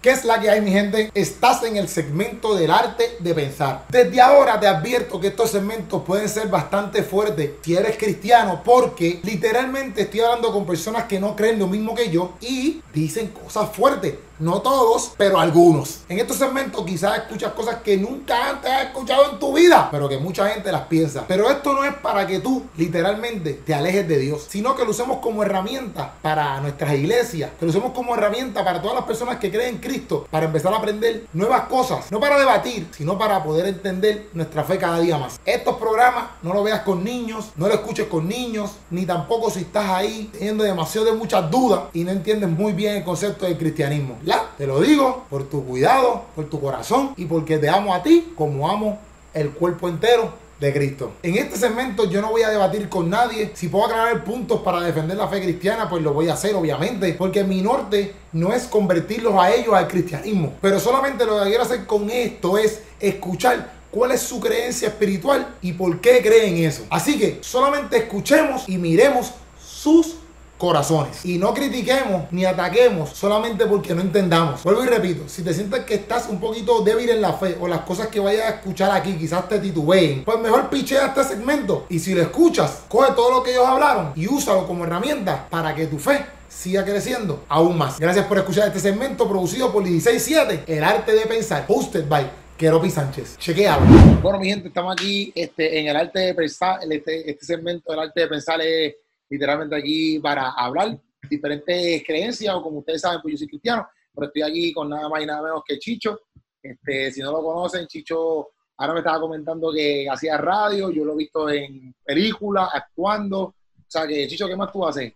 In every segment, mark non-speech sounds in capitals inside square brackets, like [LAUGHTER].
¿Qué es la que hay, mi gente? Estás en el segmento del arte de pensar. Desde ahora te advierto que estos segmentos pueden ser bastante fuertes si eres cristiano, porque literalmente estoy hablando con personas que no creen lo mismo que yo y dicen cosas fuertes. No todos, pero algunos. En estos segmentos quizás escuchas cosas que nunca antes has escuchado en tu vida, pero que mucha gente las piensa. Pero esto no es para que tú literalmente te alejes de Dios, sino que lo usemos como herramienta para nuestras iglesias, que lo usemos como herramienta para todas las personas que creen en Cristo, para empezar a aprender nuevas cosas, no para debatir, sino para poder entender nuestra fe cada día más. Estos programas no lo veas con niños, no lo escuches con niños, ni tampoco si estás ahí teniendo demasiado de muchas dudas y no entiendes muy bien el concepto del cristianismo. Te lo digo por tu cuidado, por tu corazón y porque te amo a ti como amo el cuerpo entero de Cristo. En este segmento yo no voy a debatir con nadie. Si puedo aclarar puntos para defender la fe cristiana, pues lo voy a hacer, obviamente. Porque mi norte no es convertirlos a ellos al cristianismo. Pero solamente lo que quiero hacer con esto es escuchar cuál es su creencia espiritual y por qué creen eso. Así que solamente escuchemos y miremos sus corazones. Y no critiquemos ni ataquemos solamente porque no entendamos. Vuelvo y repito, si te sientes que estás un poquito débil en la fe o las cosas que vayas a escuchar aquí quizás te titubeen, pues mejor pichea este segmento. Y si lo escuchas, coge todo lo que ellos hablaron y úsalo como herramienta para que tu fe siga creciendo aún más. Gracias por escuchar este segmento producido por 167, El Arte de Pensar, hosted by Keropi Sánchez. Chequeado. Bueno, mi gente, estamos aquí este, en el arte de pensar. Este, este segmento del arte de pensar es literalmente aquí para hablar diferentes creencias, o como ustedes saben, pues yo soy cristiano, pero estoy aquí con nada más y nada menos que Chicho. Este, si no lo conocen, Chicho ahora me estaba comentando que hacía radio, yo lo he visto en películas, actuando. O sea, que Chicho, ¿qué más tú haces?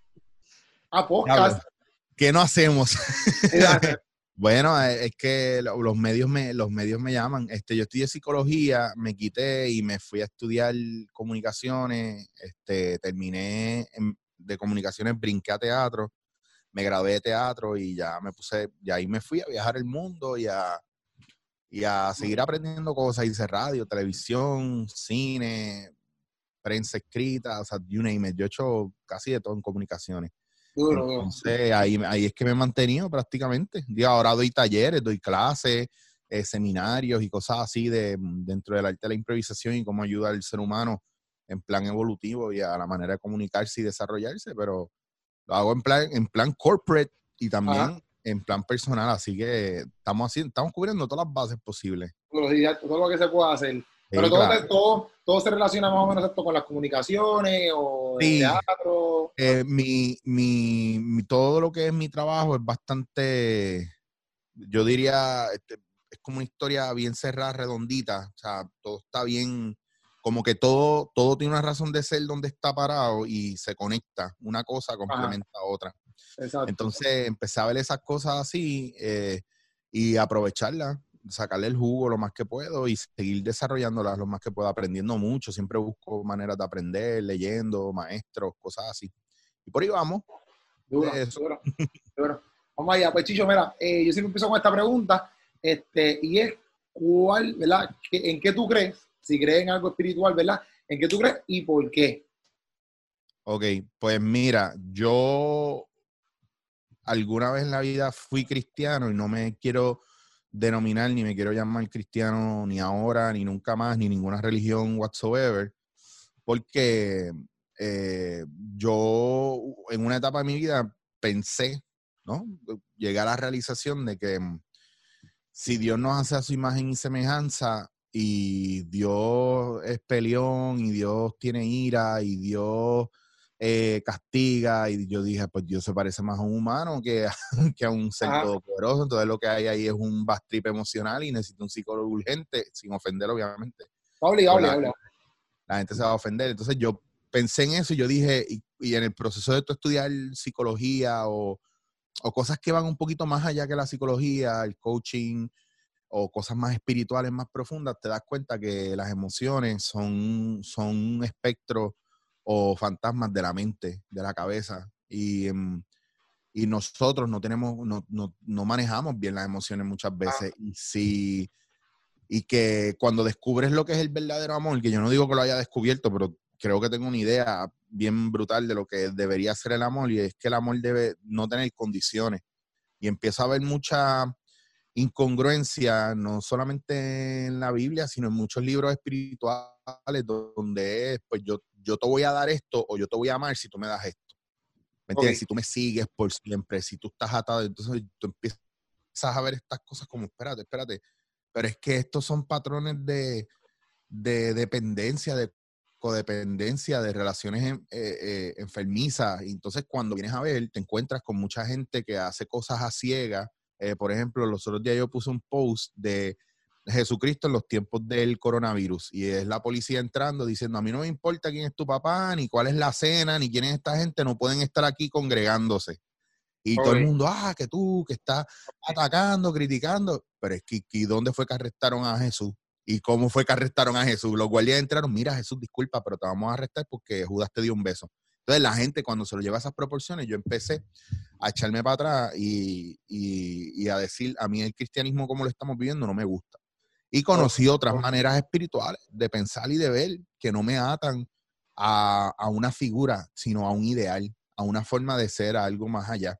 Ah, podcast. ¿Qué no hacemos? Bueno, eh, es que los medios me, los medios me llaman. Este, yo estudié psicología, me quité y me fui a estudiar comunicaciones. Este, terminé de comunicaciones, brinqué a teatro, me gradué de teatro y ya me puse, y ahí me fui a viajar el mundo y a, y a seguir aprendiendo cosas. Hice radio, televisión, cine, prensa escrita, o sea, you name it. Yo he hecho casi de todo en comunicaciones. Entonces, ahí, ahí es que me he mantenido prácticamente. Digo, ahora doy talleres, doy clases, eh, seminarios y cosas así de, dentro del arte de la improvisación y cómo ayuda al ser humano en plan evolutivo y a la manera de comunicarse y desarrollarse, pero lo hago en plan, en plan corporate y también en plan personal, así que estamos haciendo, estamos cubriendo todas las bases posibles. Todo lo que se pueda hacer. Pero todo, todo, se relaciona más o menos esto con las comunicaciones o el teatro. Eh, mi, mi, todo lo que es mi trabajo es bastante, yo diría, este, es como una historia bien cerrada, redondita. O sea, todo está bien, como que todo, todo tiene una razón de ser donde está parado y se conecta. Una cosa complementa a otra. Entonces empecé a ver esas cosas así eh, y aprovecharlas sacarle el jugo lo más que puedo y seguir desarrollándolas lo más que puedo, aprendiendo mucho. Siempre busco maneras de aprender, leyendo, maestros, cosas así. Y por ahí vamos. Vamos allá, pues Chicho, mira, eh, yo siempre empiezo con esta pregunta, este, y es, ¿cuál, verdad? ¿En qué tú crees? Si crees en algo espiritual, ¿verdad? ¿En qué tú crees y por qué? Ok, pues mira, yo alguna vez en la vida fui cristiano y no me quiero denominar, ni me quiero llamar cristiano ni ahora, ni nunca más, ni ninguna religión whatsoever, porque eh, yo en una etapa de mi vida pensé, ¿no? Llegar a la realización de que mm, si Dios nos hace a su imagen y semejanza, y Dios es peleón, y Dios tiene ira, y Dios eh, castiga y yo dije, pues Dios se parece más a un humano que a, [LAUGHS] que a un ser todopoderoso, entonces lo que hay ahí es un bastrip emocional y necesito un psicólogo urgente, sin ofender obviamente. la, la, gente se va a ofender, entonces yo pensé en eso y yo dije, y, en el proceso de tu estudiar psicología o, o cosas que van un poquito más allá que la psicología, el coaching, o cosas más espirituales, más profundas, te das cuenta que las emociones son, son un espectro o fantasmas de la mente, de la cabeza. Y, em, y nosotros no tenemos, no, no, no, manejamos bien las emociones muchas ah. veces. Y si y que cuando descubres lo que es el verdadero amor, que yo no digo que lo haya descubierto, pero creo que tengo una idea bien brutal de lo que debería ser el amor, y es que el amor debe no tener condiciones. Y empiezo a ver mucha, incongruencia, no solamente en la Biblia, sino en muchos libros espirituales, donde es, pues yo, yo te voy a dar esto o yo te voy a amar si tú me das esto. ¿Me entiendes? Si tú me sigues por siempre, si tú estás atado, entonces tú empiezas a ver estas cosas como, espérate, espérate, pero es que estos son patrones de, de dependencia, de codependencia, de relaciones eh, eh, enfermizas. Y entonces cuando vienes a ver, te encuentras con mucha gente que hace cosas a ciegas. Eh, por ejemplo, los otros días yo puse un post de Jesucristo en los tiempos del coronavirus y es la policía entrando diciendo, a mí no me importa quién es tu papá, ni cuál es la cena, ni quién es esta gente, no pueden estar aquí congregándose. Y todo el mundo, ah, que tú, que estás atacando, criticando. Pero es que, ¿y dónde fue que arrestaron a Jesús? ¿Y cómo fue que arrestaron a Jesús? Los guardias entraron, mira Jesús, disculpa, pero te vamos a arrestar porque Judas te dio un beso. Entonces la gente cuando se lo lleva a esas proporciones, yo empecé a echarme para atrás y, y, a decir, a mí el cristianismo como lo estamos viviendo no me gusta. Y conocí otras maneras espirituales de pensar y de ver que no me atan a, a una figura, sino a un ideal, a una forma de ser, a algo más allá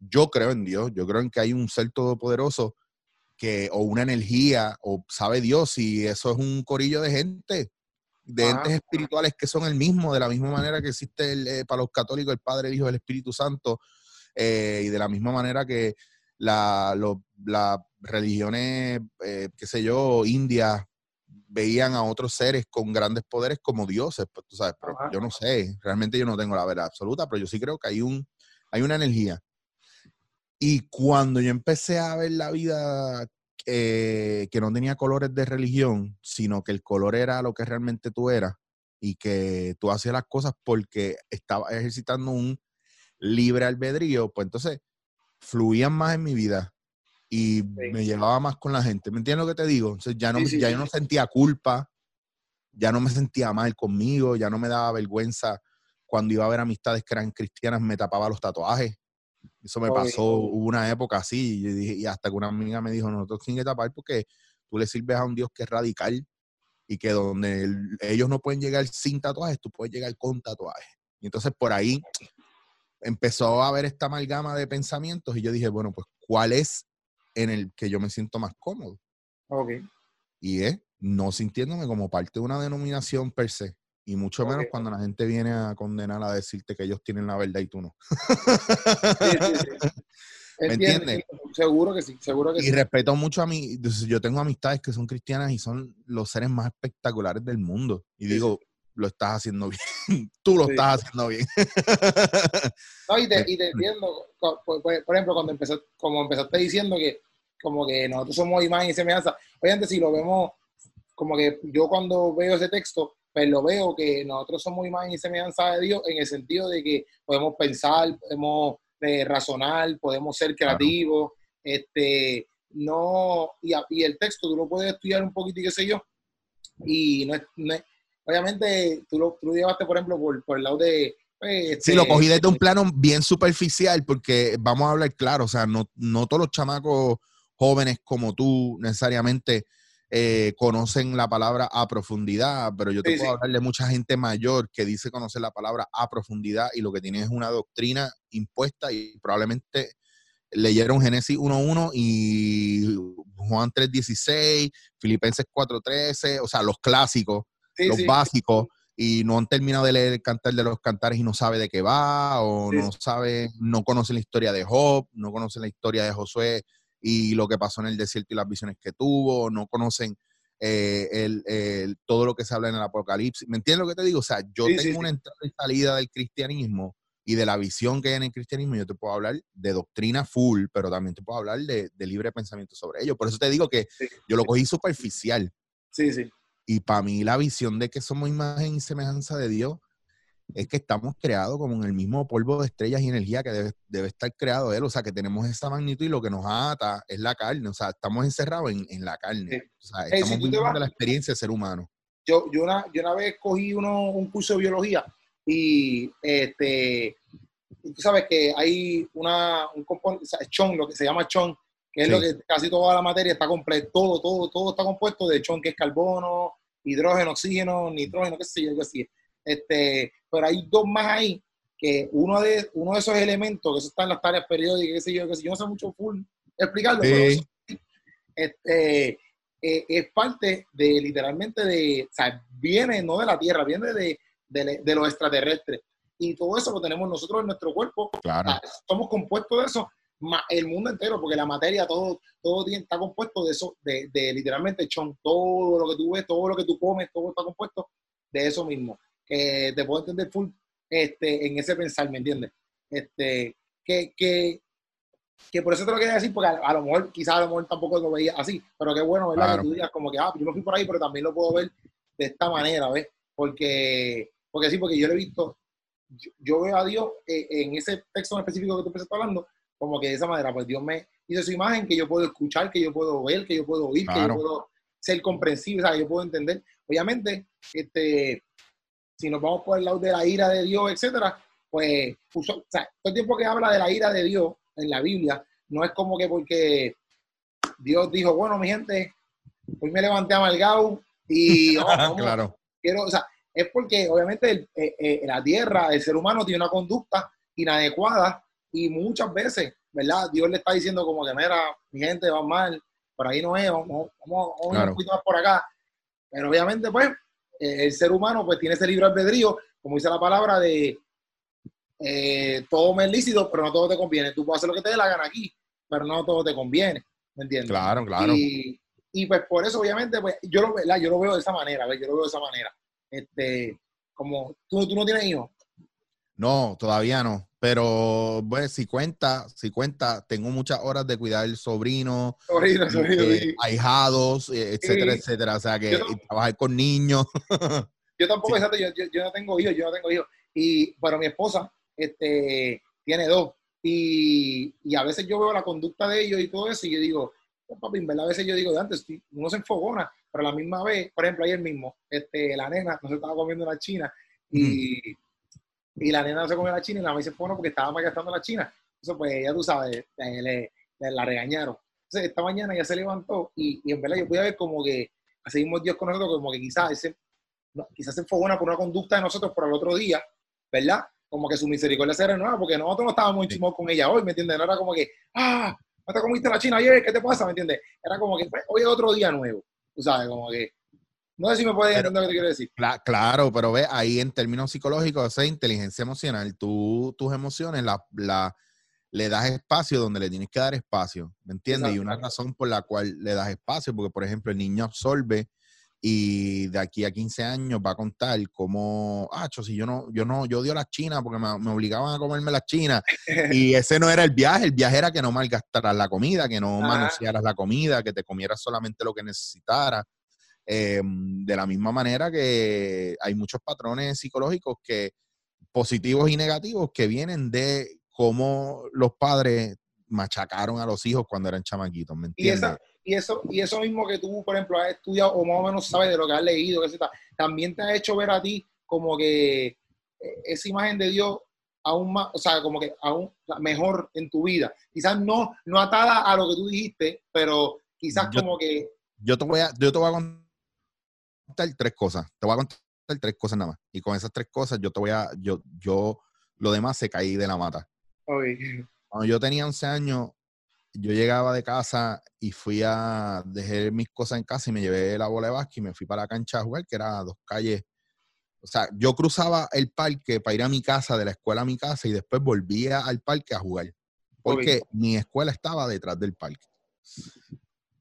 yo creo en Dios, yo creo en que hay un ser todopoderoso que, o una energía, o sabe Dios, y eso es un corillo de gente, de entes espirituales que son el mismo, de la misma manera que existe eh, para los católicos el Padre, el Hijo, el Espíritu Santo, eh, y de la misma manera que las religiones, eh, qué sé yo, indias, veían a otros seres con grandes poderes como dioses, pues, tú sabes, pero yo no sé, realmente yo no tengo la verdad absoluta, pero yo sí creo que hay un, hay una energía. Y cuando yo empecé a ver la vida eh, que no tenía colores de religión, sino que el color era lo que realmente tú eras y que tú hacías las cosas porque estabas ejercitando un libre albedrío, pues entonces fluían más en mi vida y me llevaba más con la gente. ¿Me entiendes lo que te digo? Entonces ya, no, ya yo no sentía culpa, ya no me sentía mal conmigo, ya no me daba vergüenza cuando iba a ver amistades que eran cristianas, me tapaba los tatuajes eso me pasó, hubo una época así, y, y hasta que una amiga me dijo, nosotros tienes que tapar porque tú le sirves a un Dios que es radical y que donde ellos no pueden llegar sin tatuajes, tú puedes llegar con tatuajes. Y entonces por ahí empezó a haber esta amalgama de pensamientos y yo dije, bueno, pues, ¿cuál es en el que yo me siento más cómodo? Ok. Y es no sintiéndome como parte de una denominación per se. Y mucho menos cuando la gente viene a condenar a decirte que ellos tienen la verdad y tú no. [LAUGHS] ¿Me entiendes? Seguro que sí, seguro que y respeto mucho a mí. Yo tengo amistades que son cristianas y son los seres más espectaculares del mundo. Y digo, lo estás haciendo bien. [LAUGHS] tú lo estás haciendo bien. no, y te, [LAUGHS] y te entiendo. Por, ejemplo, cuando empezaste, como empezaste diciendo que como que nosotros somos imagen y semejanza. Obviamente, si lo vemos, como que yo cuando veo ese texto, pues lo veo que nosotros somos imagen y semejanza de Dios en el sentido de que podemos pensar, podemos eh, razonar, podemos ser creativos, este, no, y, y, el texto tú lo puedes estudiar un poquito y qué sé yo, y no es, obviamente tú lo, tú llevaste, por ejemplo, por, por el lado de... Pues, sí, lo este, cogí desde un plano bien superficial porque vamos a hablar claro, o sea, no, no todos los chamacos jóvenes como tú necesariamente eh, conocen la palabra a profundidad, pero yo te puedo hablar de mucha gente mayor que dice conocer la palabra a profundidad y lo que tiene es una doctrina impuesta y probablemente leyeron Génesis 1.1 y Juan 3.16, Filipenses 4.13, o sea, los clásicos, los básicos, y no han terminado de leer el cantar de los cantares y no sabe de qué va, o no sabe, no conoce la historia de Job, no conoce la historia de Josué y lo que pasó en el desierto y las visiones que tuvo, no conocen eh, el, todo lo que se habla en el Apocalipsis. ¿Me entiendes lo que te digo? O sea, yo tengo una entrada y salida del cristianismo y de la visión que hay en el cristianismo. Yo te puedo hablar de doctrina full, pero también te puedo hablar de, libre pensamiento sobre ello. Por eso te digo que yo lo cogí superficial. Sí, sí. Y para mí la visión de que somos imagen y semejanza de Dios es que estamos creados como en el mismo polvo de estrellas y energía que debe, estar creado él. O sea, que tenemos esa magnitud y lo que nos ata es la carne. O sea, estamos encerrados en, la carne. O sea, estamos viviendo la experiencia de ser humano. Yo, yo, una, yo una vez cogí uno, un curso de biología y este, tú sabes que hay una, un componente, chon, lo que se llama chon, que es lo que casi toda la materia está completa, todo, todo, todo está compuesto de chon, que es carbono, hidrógeno, oxígeno, nitrógeno, qué sé yo, algo así. Este, pero hay dos más ahí que uno de, uno de esos elementos, que eso está en las tareas periódicas, qué sé yo, que si yo no sé mucho full explicarlo, pero este, eh, es parte de literalmente de, o sea, viene no de la Tierra, viene de, de, de los extraterrestres. Y todo eso lo tenemos nosotros en nuestro cuerpo. Claro. somos compuestos de eso, el mundo entero, porque la materia, todo, todo está compuesto de eso, de, de literalmente chon, todo lo que tú ves, todo lo que tú comes, todo está compuesto de eso mismo. Que te puedo entender full este, en ese pensar, ¿me entiendes? Este, que, que, que por eso te lo quería decir, porque a, lo mejor, quizás a lo mejor tampoco lo veía así, pero qué bueno, ¿verdad? Que tú digas como que, ah, yo me fui por ahí, pero también lo puedo ver de esta manera, ¿ves? Porque, porque sí, porque yo lo he visto, yo, veo a Dios eh, en ese texto en específico que tú empezaste hablando, como que de esa manera, pues Dios me hizo su imagen que yo puedo escuchar, que yo puedo ver, que yo puedo oír, que yo puedo ser comprensible, o sea, yo puedo entender. Obviamente, este, si nos vamos por el lado de la ira de Dios, etcétera, pues, o sea, todo el tiempo que habla de la ira de Dios en la Biblia, no es como que porque Dios dijo, bueno, mi gente, hoy me levanté amargado y [LAUGHS] oh, claro. quiero, o sea, es porque obviamente eh, eh, la tierra, el ser humano tiene una conducta inadecuada y muchas veces, ¿verdad? Dios le está diciendo como que, mira, mi gente va mal, por ahí no es, vamos, vamos, vamos un poquito más por acá. Pero obviamente, pues, el ser humano pues tiene ese libre albedrío, como dice la palabra, de todo me es lícito, pero no todo te conviene. Tú puedes hacer lo que te dé la gana aquí, pero no todo te conviene, ¿me entiendes? Claro, claro. Y, y pues por eso, obviamente, pues yo lo, yo lo veo de esa manera, yo lo veo de esa manera. Este, como, ¿tú, tú no tienes hijos? No, todavía no. Pero, pues, si cuenta, si cuenta, tengo muchas horas de cuidar el sobrino, sobrino, sobrino eh, ahijados, eh, etcétera, etcétera. O sea, que trabajar con niños. [LAUGHS] yo tampoco, exacto, yo, yo, no tengo hijos, yo no tengo hijos. Y, pero mi esposa, este, tiene dos. Y, y, a veces yo veo la conducta de ellos y todo eso, y yo digo, pues, papi, en verdad, a veces yo digo, de antes, uno se enfogona, pero a la misma vez, por ejemplo, ayer mismo, este, la nena no se estaba comiendo la china y, y la nena no se comió la china y la mamá se fue porque estaba malgastando la china. Eso pues ya tú sabes, le, la regañaron. Entonces esta mañana ya se levantó y, y en verdad yo pude ver como que así mismo Dios con nosotros, como que quizás se, quizás se enfogona por una conducta de nosotros por el otro día, ¿verdad? Como que su misericordia se renueva, porque nosotros no estábamos sí. con ella hoy, ¿me entiendes? No era como que, ah, ¿no te comiste la china ayer? ¿Qué te pasa? ¿Me entiendes? Era como que pues, hoy es otro día nuevo. Tú sabes, como que. No sé si me puedes entender lo que te quiero decir. claro, pero ve, ahí en términos psicológicos, esa inteligencia emocional, tú, tus emociones la, la, le das espacio donde le tienes que dar espacio, ¿me entiendes? Y una razón por la cual le das espacio, porque por ejemplo el niño absorbe y de aquí a 15 años va a contar cómo, ah, si yo no, yo no, yo odio las chinas porque me, obligaban a comerme las chinas y [LAUGHS] ese no era el viaje, el viaje era que no malgastaras la comida, que no manosearas la comida, que te comieras solamente lo que necesitaras. Em, de la misma manera que hay muchos patrones psicológicos que positivos y negativos que vienen de cómo los padres machacaron a los hijos cuando eran chamaquitos, ¿me entiendes? y eso, y eso mismo que tú, por ejemplo, has estudiado o más o menos sabes de lo que has leído, que también te ha hecho ver a ti como que eh, esa imagen de Dios aún más, o sea, como que aún mejor en tu vida. Quizás no, no atada a lo que tú dijiste, pero quizás como que... Yo te, voy a, yo te voy a contar tres cosas. Te voy a contar tres cosas nada más. Y con esas tres cosas yo te voy a, yo, yo, lo demás se caí de la mata. Cuando yo tenía 11 años, yo llegaba de casa y fui a dejar mis cosas en casa y me llevé la bola de básquet y me fui para la cancha a jugar, que era dos calles. O sea, yo cruzaba el parque para ir a mi casa, de la escuela a mi casa, y después volvía al parque a jugar. Porque mi escuela estaba detrás del parque.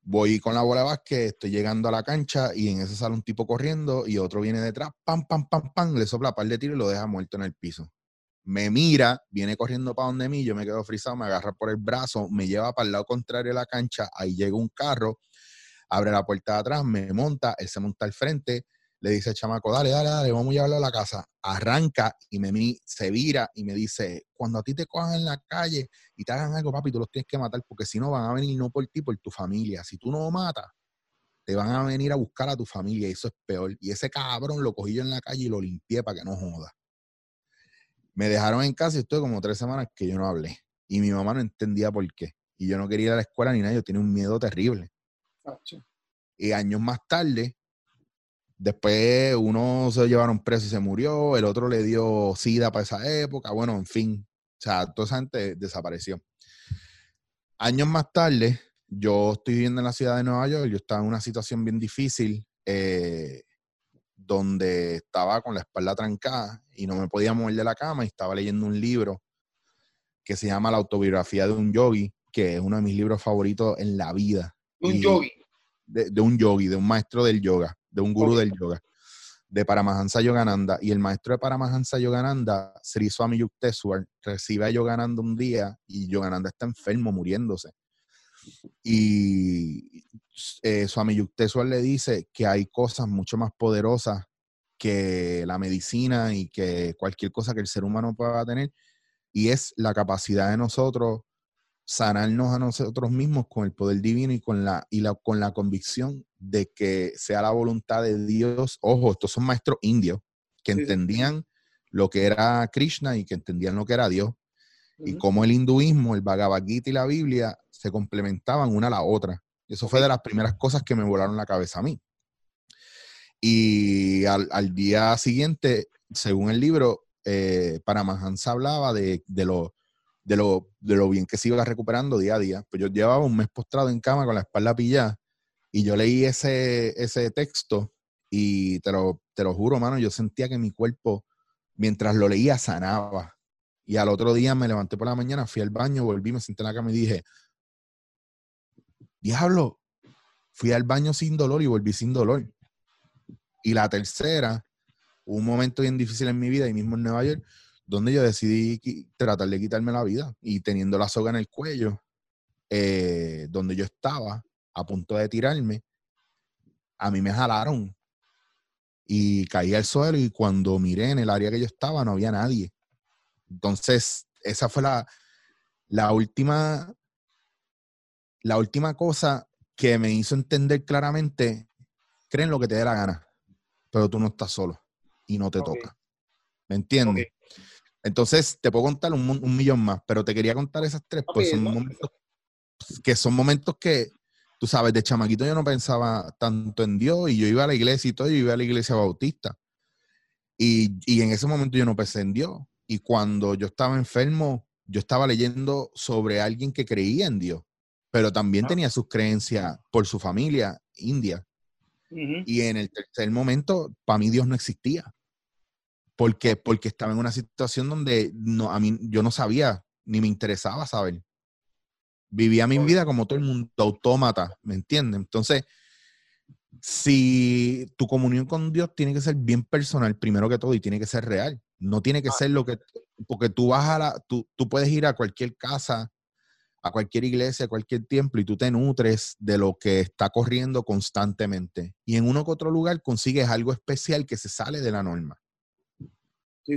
Voy con la bola de estoy llegando a la cancha y en ese sale un tipo corriendo y otro viene detrás, pam, pam, pam, pam, le sopla par de tiro y lo deja muerto en el piso. Me mira, viene corriendo para donde mí, yo me quedo frisado, me agarra por el brazo, me lleva para el lado contrario de la cancha, ahí llega un carro, abre la puerta de atrás, me monta, él se monta al frente, le dice al chamaco, dale, dale, dale, vamos a llevarlo a la casa. Arranca y me, se vira y me dice, cuando a ti te cojan en la calle y te hagan algo, papi, tú los tienes que matar porque si no van a venir no por ti, por tu familia. Si tú no matas, te van a venir a buscar a tu familia y eso es peor. Y ese cabrón lo cogí yo en la calle y lo limpié para que no joda. Me dejaron en casa y estuve como tres semanas que yo no hablé. Y mi mamá no entendía por qué. Y yo no quería ir a la escuela ni nada, yo tenía un miedo terrible. Y años más tarde, después uno se llevaron preso y se murió, el otro le dio sida para esa época, bueno, en fin. O sea, toda esa gente desapareció. Años más tarde, yo estoy viviendo en la ciudad de Nueva York, yo estaba en una situación bien difícil, eh, donde estaba con la espalda trancada y no me podía mover de la cama y estaba leyendo un libro que se llama La autobiografía de un yogi, que es uno de mis libros favoritos en la vida. Un yogi. De, un yogi, de un maestro del yoga, de un gurú del yoga, de Paramahansa Yogananda. Y el maestro de Paramahansa Yogananda, Sri Swami Yukteswar, recibe a Yogananda un día y Yogananda está enfermo, muriéndose. Y eh, Swami Yukteswar le dice que hay cosas mucho más poderosas que la medicina y que cualquier cosa que el ser humano pueda tener, y es la capacidad de nosotros sanarnos a nosotros mismos con el poder divino y con la, y la, con la convicción de que sea la voluntad de Dios. Ojo, estos son maestros indios que entendían lo que era Krishna y que entendían lo que era Dios. Y como el hinduismo, el Bhagavad Gita y la Biblia se complementaban una a la otra. Eso fue de las primeras cosas que me volaron la cabeza a mí. Y al, día siguiente, según el libro, eh, Paramahansa hablaba de, lo, de, lo, de lo bien que se iba recuperando día a día. Pues yo llevaba un mes postrado en cama con la espalda pillada y yo leí ese, ese texto y te lo, te lo juro, mano, yo sentía que mi cuerpo, mientras lo leía, sanaba. Y al otro día me levanté por la mañana, fui al baño, volví, me senté en la cama y dije, diablo, fui al baño sin dolor y volví sin dolor. Y la tercera, un momento bien difícil en mi vida, y mismo en Nueva York, donde yo decidí tratar de quitarme la vida y teniendo la soga en el cuello, eh, donde yo estaba a punto de tirarme, a mí me jalaron y caí al suelo y cuando miré en el área que yo estaba no había nadie. Entonces, esa fue la, la última la última cosa que me hizo entender claramente, creen lo que te dé la gana, pero tú no estás solo y no te toca. ¿Me entiendes? Entonces, te puedo contar un, millón más, pero te quería contar esas tres, pues son momentos que son momentos que, tú sabes, de chamaquito yo no pensaba tanto en Dios y yo iba a la iglesia y todo, yo iba a la iglesia bautista. Y, y en ese momento yo no pensé en Dios. Y cuando yo estaba enfermo, yo estaba leyendo sobre alguien que creía en Dios pero también tenía sus creencias por su familia india. Y en el tercer momento, para mí Dios no existía. Porque, porque estaba en una situación donde no, a mí, yo no sabía, ni me interesaba saber. Vivía mi vida como todo el mundo, autómata, ¿me entiendes? Entonces, si tu comunión con Dios tiene que ser bien personal, primero que todo, y tiene que ser real. No tiene que ser lo que, porque tú vas a la, tú, tú puedes ir a cualquier casa a cualquier iglesia, a cualquier templo y tú te nutres de lo que está corriendo constantemente. Y en uno que otro lugar consigues algo especial que se sale de la norma.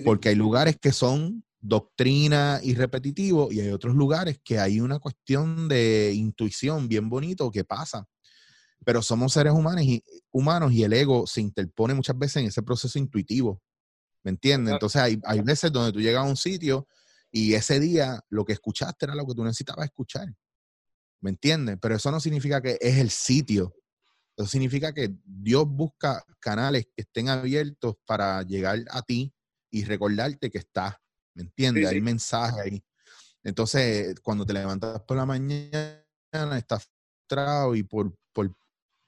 Porque hay lugares que son doctrina y repetitivo y hay otros lugares que hay una cuestión de intuición bien bonito que pasa. Pero somos seres humanos y, humanos y el ego se interpone muchas veces en ese proceso intuitivo. ¿Me entiendes? Entonces hay, hay veces donde tú llegas a un sitio y ese día lo que escuchaste era lo que tú necesitabas escuchar. ¿Me entiendes? Pero eso no significa que es el sitio. Eso significa que Dios busca canales que estén abiertos para llegar a ti y recordarte que estás. ¿Me entiendes? Hay mensajes ahí. Entonces, cuando te levantas por la mañana, estás frustrado y por, por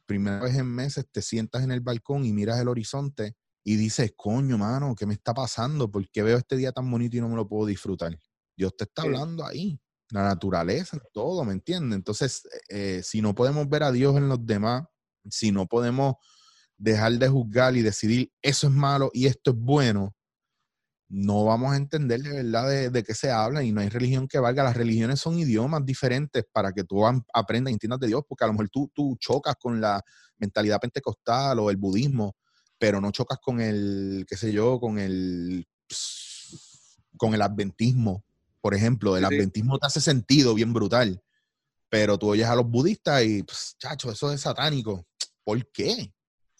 primera vez en meses te sientas en el balcón y miras el horizonte y dices, coño, mano, ¿qué me está pasando? ¿Por qué veo este día tan bonito y no me lo puedo disfrutar? Dios te está hablando ahí, la naturaleza, todo, ¿me entiendes? Entonces, eh, si no podemos ver a Dios en los demás, si no podemos dejar de juzgar y decidir eso es malo y esto es bueno, no vamos a entender de verdad de, qué se habla y no hay religión que valga. Las religiones son idiomas diferentes para que tú aprendas y entiendas de Dios, porque a lo mejor tú, tú chocas con la mentalidad pentecostal o el budismo pero no chocas con el, qué sé yo, con el, con el adventismo, por ejemplo. El adventismo te hace sentido bien brutal, pero tú oyes a los budistas y, pues, chacho, eso es satánico. ¿Por qué?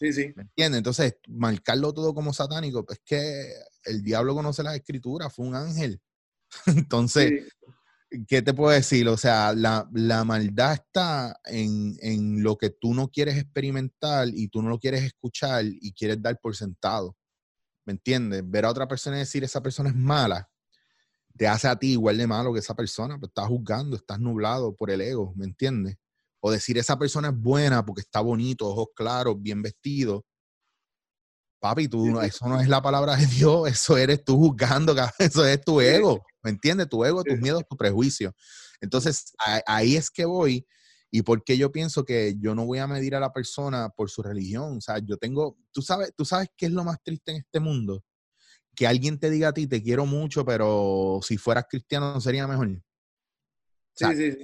Sí, sí. ¿Me entiendes? Entonces, marcarlo todo como satánico, pues que el diablo conoce la escritura, fue un ángel. [LAUGHS] Entonces, ¿qué te puedo decir? O sea, la, maldad está en, lo que tú no quieres experimentar y tú no lo quieres escuchar y quieres dar por sentado. ¿Me entiendes? Ver a otra persona y decir esa persona es mala, te hace a ti igual de malo que esa persona, pero estás juzgando, estás nublado por el ego, ¿me entiendes? O decir esa persona es buena porque está bonito, ojos claros, bien vestido. Papi, tú, eso no es la palabra de Dios, [LAUGHS] eso eres tú juzgando, [LAUGHS] eso es tu ego, ¿me entiendes? Tu ego, tus miedos, tu prejuicio. Entonces, ahí es que voy y porque yo pienso que yo no voy a medir a la persona por su religión. O sea, yo tengo, tú sabes, tú sabes qué es lo más triste en este mundo, que alguien te diga a ti, te quiero mucho, pero si fueras cristiano sería mejor. sí, sí,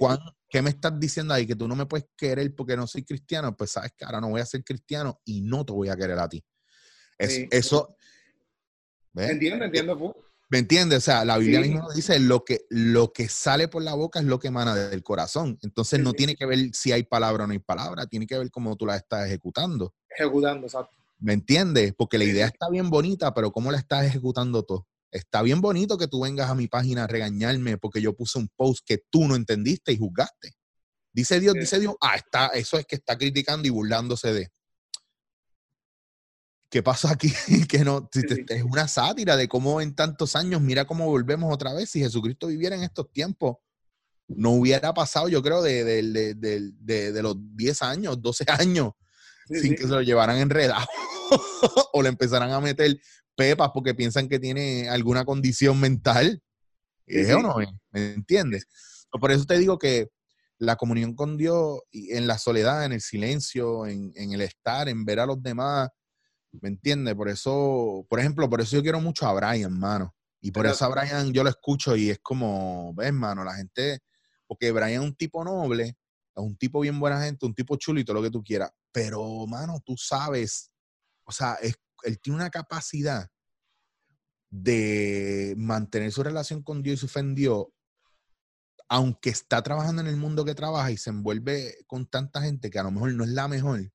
¿qué me estás diciendo ahí? Que tú no me puedes querer porque no soy cristiano. Pues sabes que ahora no voy a ser cristiano y no te voy a querer a ti. Es, eso. Entiendo, entiendo. ¿Me entiendes? O sea, la Biblia misma dice lo que, lo que sale por la boca es lo que emana del corazón. Entonces no tiene que ver si hay palabra o no hay palabra, tiene que ver cómo tú la estás ejecutando. Ejecutando, exacto. ¿Me entiendes? Porque la idea está bien bonita, pero ¿cómo la estás ejecutando todo? Está bien bonito que tú vengas a mi página a regañarme porque yo puse un post que tú no entendiste y juzgaste. Dice Dios, dice Dios, ah, está, eso es que está criticando y burlándose de. ¿Qué pasa aquí? [LAUGHS] que no, es una sátira de cómo en tantos años, mira cómo volvemos otra vez. Si Jesucristo viviera en estos tiempos, no hubiera pasado, yo creo, de, de los 10 años, 12 [LAUGHS] años sin que se lo llevaran enredado [LAUGHS] o le empezaran a meter pepas porque piensan que tiene alguna condición mental. ¿Es o no? ¿Me entiendes? Por eso te digo que la comunión con Dios en la soledad, en el silencio, en, el estar, en ver a los demás, ¿me entiendes? Por eso, por ejemplo, por eso yo quiero mucho a Brian, mano. Y por eso a Brian yo lo escucho y es como, ves, mano, la gente, porque Brian es un tipo noble, es un tipo bien buena gente, un tipo chulito, lo que tú quieras. Pero, mano, tú sabes, o sea, él tiene una capacidad de mantener su relación con Dios y su fe en Dios, aunque está trabajando en el mundo que trabaja y se envuelve con tanta gente que a lo mejor no es la mejor,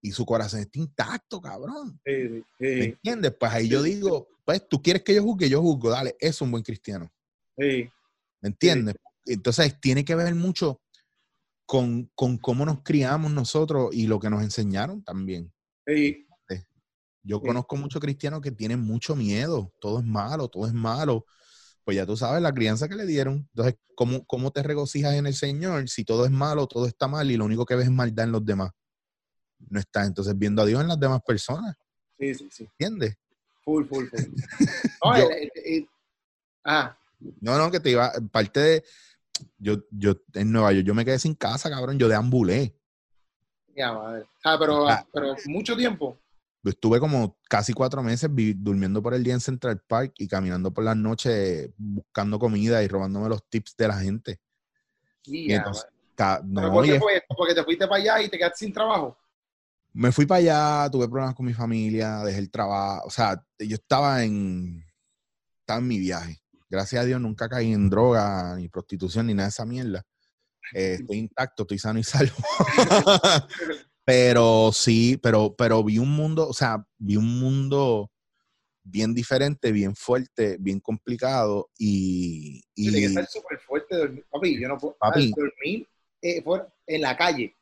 y su corazón está intacto, cabrón. ¿Me entiendes? Pues ahí yo digo, pues tú quieres que yo juzgue, yo juzgo, dale, es un buen cristiano. ¿Me entiendes? Entonces tiene que ver mucho con, cómo nos criamos nosotros y lo que nos enseñaron también. Sí. Yo conozco muchos cristianos que tienen mucho miedo, todo es malo, todo es malo. Pues ya tú sabes la crianza que le dieron. Entonces, ¿cómo, cómo te regocijas en el Señor si todo es malo, todo está mal y lo único que ves es maldad en los demás? No estás entonces viendo a Dios en las demás personas. Sí, sí, sí. ¿Entiendes? Full, full, full. [LAUGHS] ah. No, no, que te iba, parte de, yo, yo en Nueva York, yo me quedé sin casa, cabrón, yo deambulé. Ya, madre. Ah, pero, ah. pero mucho tiempo. Estuve como casi cuatro meses durmiendo por el día en Central Park y caminando por las noches buscando comida y robándome los tips de la gente. no, ¿Por qué fue esto? ¿Porque te fuiste para allá y te quedaste sin trabajo? Me fui para allá, tuve problemas con mi familia, dejé el trabajo. O sea, yo estaba en, estaba en mi viaje gracias a Dios nunca caí en droga, ni prostitución, ni nada de esa mierda. Eh, estoy intacto, estoy sano y salvo. [LAUGHS] [LAUGHS] pero sí, pero, pero vi un mundo, o sea, vi un mundo bien diferente, bien fuerte, bien complicado y... y Tiene que estar súper fuerte dormir. Papi, yo no puedo dormir eh, en la calle.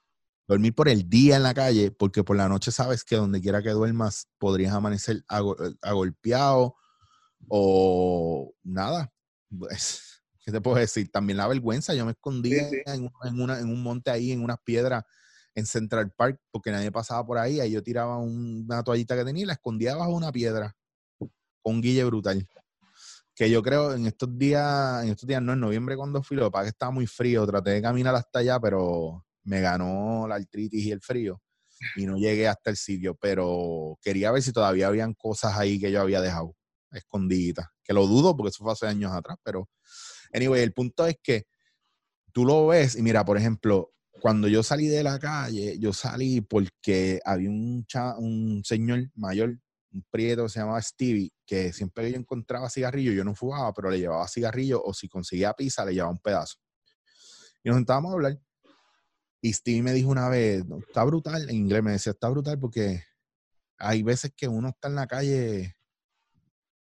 Dormir por el día en la calle, porque por la noche sabes que donde quiera que duermas podrías amanecer agolpeado o nada. Pues, [LAUGHS] ¿Qué te puedo decir? También la vergüenza. Yo me escondía En, una, en un monte ahí, en unas piedras en Central Park, porque nadie pasaba por ahí. Ahí yo tiraba una toallita que tenía y la escondía bajo una piedra con guille brutal. Que yo creo en estos días, en estos días, no en noviembre cuando fui, lo que estaba muy frío. Traté de caminar hasta allá, pero me ganó la artritis y el frío y no llegué hasta el sitio. Pero quería ver si todavía habían cosas ahí que yo había dejado escondidita. Que lo dudo porque eso fue hace años atrás, pero anyway, el punto es que tú lo ves y mira, por ejemplo, cuando yo salí de la calle, yo salí porque había un, un señor mayor, un prieto que se llamaba Stevie, que siempre que yo encontraba cigarrillo, yo no fumaba, pero le llevaba cigarrillo o si conseguía pizza, le llevaba un pedazo. Y nos sentábamos a hablar. Y Stevie me dijo una vez, está brutal, en inglés me decía, está brutal porque hay veces que uno está en la calle